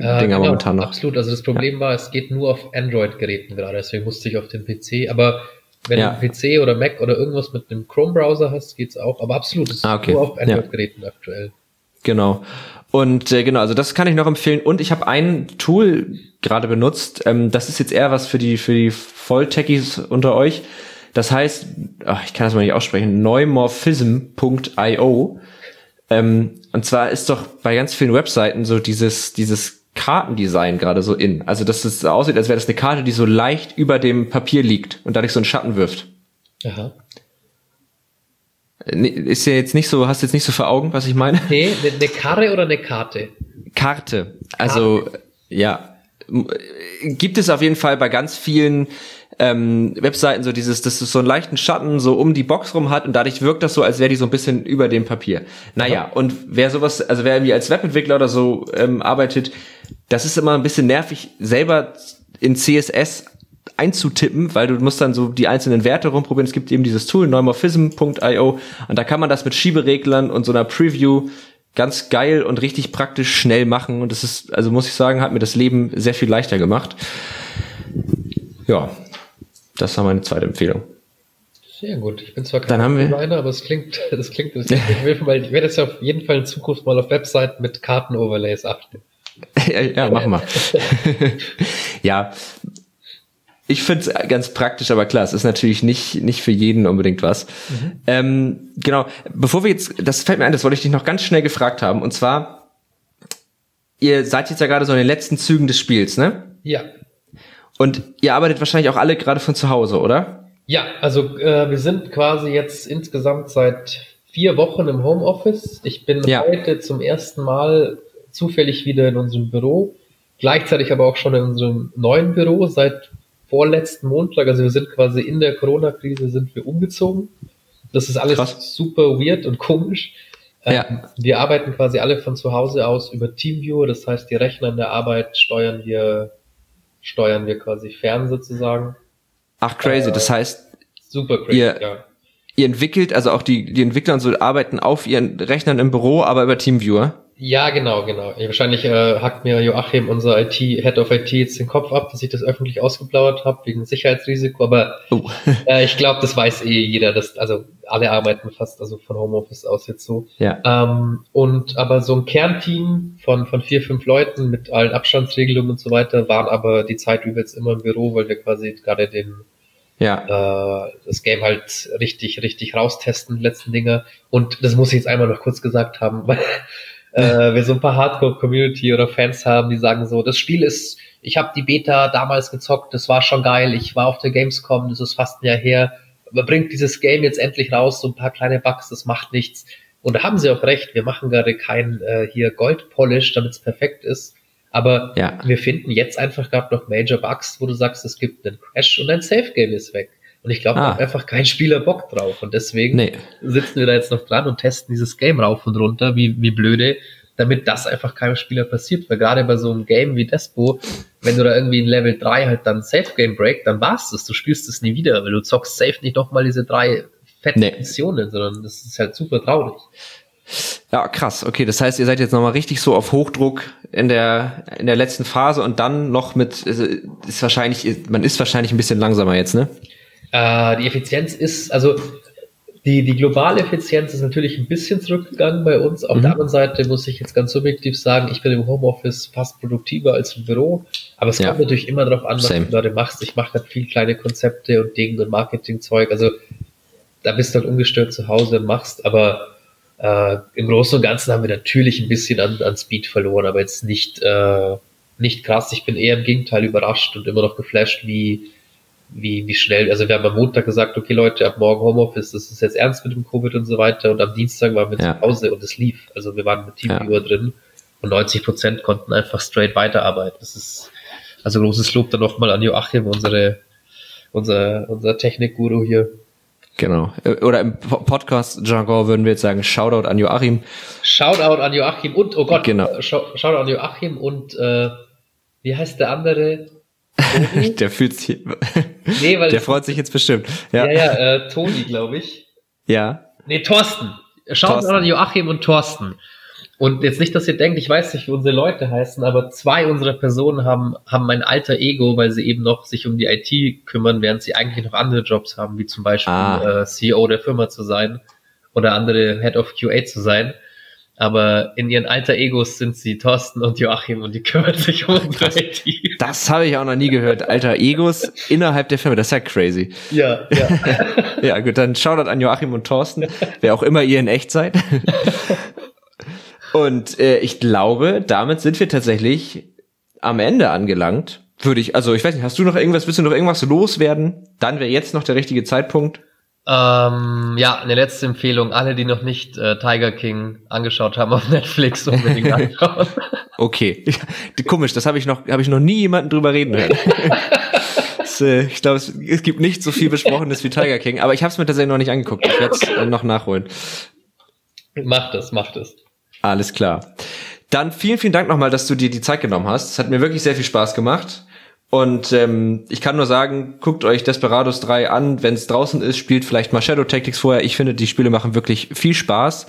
äh, genau, momentan noch. Absolut. Also das Problem ja. war, es geht nur auf Android-Geräten gerade, deswegen musste ich auf den PC. Aber wenn ja. du PC oder Mac oder irgendwas mit einem Chrome-Browser hast, geht's auch. Aber absolut, es ist ah, okay. nur auf Android-Geräten ja. aktuell. Genau. Und äh, genau, also das kann ich noch empfehlen. Und ich habe ein Tool gerade benutzt. Ähm, das ist jetzt eher was für die für die Volltechies unter euch. Das heißt, ach, ich kann das mal nicht aussprechen, neumorphism.io. Ähm, und zwar ist doch bei ganz vielen Webseiten so dieses, dieses Kartendesign gerade so in. Also, dass es aussieht, als wäre das eine Karte, die so leicht über dem Papier liegt und dadurch so einen Schatten wirft. Aha. Ist ja jetzt nicht so, hast du jetzt nicht so vor Augen, was ich meine? Nee, eine ne Karre oder eine Karte? Karte. Also, Karte. ja. Gibt es auf jeden Fall bei ganz vielen ähm, Webseiten so dieses, dass es so einen leichten Schatten so um die Box rum hat und dadurch wirkt das so, als wäre die so ein bisschen über dem Papier. Naja, okay. und wer sowas, also wer irgendwie als Webentwickler oder so ähm, arbeitet, das ist immer ein bisschen nervig, selber in CSS einzutippen, weil du musst dann so die einzelnen Werte rumprobieren. Es gibt eben dieses Tool neumorphism.io und da kann man das mit Schiebereglern und so einer Preview ganz geil und richtig praktisch schnell machen und das ist, also muss ich sagen, hat mir das Leben sehr viel leichter gemacht. Ja, das war meine zweite Empfehlung. Sehr gut. Ich bin zwar kein Designer, aber es klingt, das klingt, das klingt weil ich werde jetzt auf jeden Fall in Zukunft mal auf Webseiten mit Kartenoverlays achten. ja, ja, mach mal. ja, ich finde es ganz praktisch, aber klar, es ist natürlich nicht, nicht für jeden unbedingt was. Mhm. Ähm, genau, bevor wir jetzt, das fällt mir ein, das wollte ich dich noch ganz schnell gefragt haben, und zwar, ihr seid jetzt ja gerade so in den letzten Zügen des Spiels, ne? Ja. Und ihr arbeitet wahrscheinlich auch alle gerade von zu Hause, oder? Ja, also äh, wir sind quasi jetzt insgesamt seit vier Wochen im Homeoffice. Ich bin ja. heute zum ersten Mal zufällig wieder in unserem Büro, gleichzeitig aber auch schon in unserem neuen Büro seit vorletzten Montag. Also wir sind quasi in der Corona-Krise sind wir umgezogen. Das ist alles Krass. super weird und komisch. Ja. Ähm, wir arbeiten quasi alle von zu Hause aus über Teamviewer, das heißt, die Rechner in der Arbeit steuern wir, steuern wir quasi fern sozusagen. Ach crazy, äh, das heißt, super crazy, ihr, ja. Ihr entwickelt, also auch die, die Entwickler und so arbeiten auf ihren Rechnern im Büro, aber über Teamviewer. Ja, genau, genau. Wahrscheinlich äh, hackt mir Joachim, unser IT, Head of IT, jetzt den Kopf ab, dass ich das öffentlich ausgeplaudert habe wegen Sicherheitsrisiko, aber oh. äh, ich glaube, das weiß eh jeder, dass, also alle arbeiten fast also von Homeoffice aus jetzt so. Ja. Ähm, und aber so ein Kernteam von, von vier, fünf Leuten mit allen Abstandsregelungen und so weiter waren aber die Zeit über jetzt immer im Büro, weil wir quasi gerade den ja. äh, das Game halt richtig, richtig raustesten, die letzten Dinge. Und das muss ich jetzt einmal noch kurz gesagt haben, weil äh, wir so ein paar Hardcore-Community oder Fans haben, die sagen so, das Spiel ist, ich habe die Beta damals gezockt, das war schon geil, ich war auf der Gamescom, das ist fast ein Jahr her, aber bringt dieses Game jetzt endlich raus, so ein paar kleine Bugs, das macht nichts. Und da haben sie auch recht, wir machen gerade kein äh, hier Gold-Polish, damit es perfekt ist. Aber ja. wir finden jetzt einfach gerade noch Major Bugs, wo du sagst, es gibt einen Crash und ein Safe-Game ist weg. Und ich glaube, ah. da hat einfach kein Spieler Bock drauf. Und deswegen nee. sitzen wir da jetzt noch dran und testen dieses Game rauf und runter, wie, wie blöde, damit das einfach keinem Spieler passiert. Weil gerade bei so einem Game wie Despo, wenn du da irgendwie in Level 3 halt dann Safe Game Break, dann war's das. Du spielst es nie wieder, weil du zockst safe nicht nochmal diese drei fetten nee. Missionen, sondern das ist halt super traurig. Ja, krass. Okay, das heißt, ihr seid jetzt nochmal richtig so auf Hochdruck in der, in der letzten Phase und dann noch mit, ist wahrscheinlich, man ist wahrscheinlich ein bisschen langsamer jetzt, ne? Äh, die Effizienz ist, also die, die globale Effizienz ist natürlich ein bisschen zurückgegangen bei uns. Auf mhm. der anderen Seite muss ich jetzt ganz subjektiv sagen, ich bin im Homeoffice fast produktiver als im Büro. Aber es ja. kommt natürlich immer darauf an, was Same. du gerade machst. Ich mache halt viel kleine Konzepte und Dinge und Marketingzeug. Also da bist du halt ungestört zu Hause und machst. Aber äh, im Großen und Ganzen haben wir natürlich ein bisschen an, an Speed verloren, aber jetzt nicht, äh, nicht krass. Ich bin eher im Gegenteil überrascht und immer noch geflasht, wie wie, wie schnell, also wir haben am Montag gesagt, okay Leute, ab morgen Homeoffice, das ist jetzt ernst mit dem Covid und so weiter und am Dienstag waren wir ja. zu Hause und es lief. Also wir waren mit Teamviewer ja. drin und 90 Prozent konnten einfach straight weiterarbeiten. Das ist, also großes Lob dann nochmal an Joachim, unsere, unser, unser Technikguru hier. Genau. Oder im Podcast-Jargon würden wir jetzt sagen, Shoutout an Joachim. Shoutout an Joachim und, oh Gott, genau. Shoutout an Joachim und, äh, wie heißt der andere? der fühlt sich. Nee, weil der freut sich jetzt bestimmt. Ja, ja, ja äh, Toni, glaube ich. Ja. Nee, Thorsten. Schaut mal an Joachim und Thorsten. Und jetzt nicht, dass ihr denkt, ich weiß nicht, wie unsere Leute heißen, aber zwei unserer Personen haben, haben ein alter Ego, weil sie eben noch sich um die IT kümmern, während sie eigentlich noch andere Jobs haben, wie zum Beispiel ah. äh, CEO der Firma zu sein oder andere Head of QA zu sein aber in ihren alter Egos sind sie Thorsten und Joachim und die kümmern sich um unsere IT. Das habe ich auch noch nie gehört. Alter Egos innerhalb der Firma, das ist ja crazy. Ja, ja. ja, gut, dann Shoutout an Joachim und Thorsten, wer auch immer ihr in echt seid. Und äh, ich glaube, damit sind wir tatsächlich am Ende angelangt. Würde ich, also ich weiß nicht, hast du noch irgendwas, willst du noch irgendwas loswerden? Dann wäre jetzt noch der richtige Zeitpunkt. Ähm, ja, eine letzte Empfehlung. Alle, die noch nicht äh, Tiger King angeschaut haben auf Netflix, unbedingt anschauen. okay. Komisch, das habe ich noch, habe ich noch nie jemanden drüber reden hören. das, äh, ich glaube, es, es, gibt nicht so viel Besprochenes wie Tiger King, aber ich habe es mir tatsächlich noch nicht angeguckt. Ich werde es äh, noch nachholen. Macht es, macht es. Alles klar. Dann vielen, vielen Dank nochmal, dass du dir die Zeit genommen hast. Es hat mir wirklich sehr viel Spaß gemacht. Und ähm, ich kann nur sagen, guckt euch Desperados 3 an, wenn es draußen ist, spielt vielleicht mal Shadow Tactics vorher. Ich finde, die Spiele machen wirklich viel Spaß.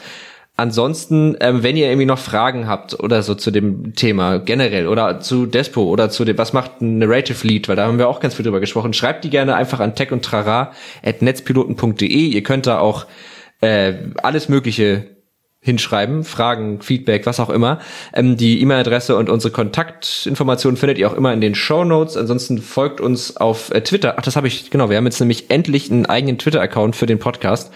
Ansonsten, ähm, wenn ihr irgendwie noch Fragen habt oder so zu dem Thema generell oder zu Despo oder zu dem, was macht ein Narrative Lead, weil da haben wir auch ganz viel drüber gesprochen, schreibt die gerne einfach an tech und netzpiloten.de. Ihr könnt da auch äh, alles Mögliche hinschreiben, Fragen, Feedback, was auch immer. Ähm, die E-Mail-Adresse und unsere Kontaktinformationen findet ihr auch immer in den Show Notes. Ansonsten folgt uns auf äh, Twitter. Ach, das habe ich, genau, wir haben jetzt nämlich endlich einen eigenen Twitter-Account für den Podcast.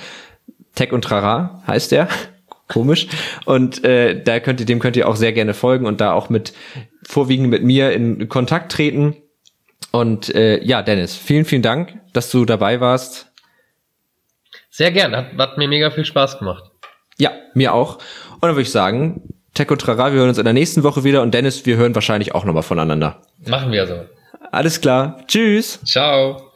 Tech und Trara heißt der. Komisch. Und äh, da könnt ihr, dem könnt ihr auch sehr gerne folgen und da auch mit vorwiegend mit mir in Kontakt treten. Und äh, ja, Dennis, vielen, vielen Dank, dass du dabei warst. Sehr gern, hat, hat mir mega viel Spaß gemacht. Ja, mir auch. Und dann würde ich sagen, Tech und Trara, wir hören uns in der nächsten Woche wieder und Dennis, wir hören wahrscheinlich auch nochmal voneinander. Machen wir so. Alles klar. Tschüss. Ciao.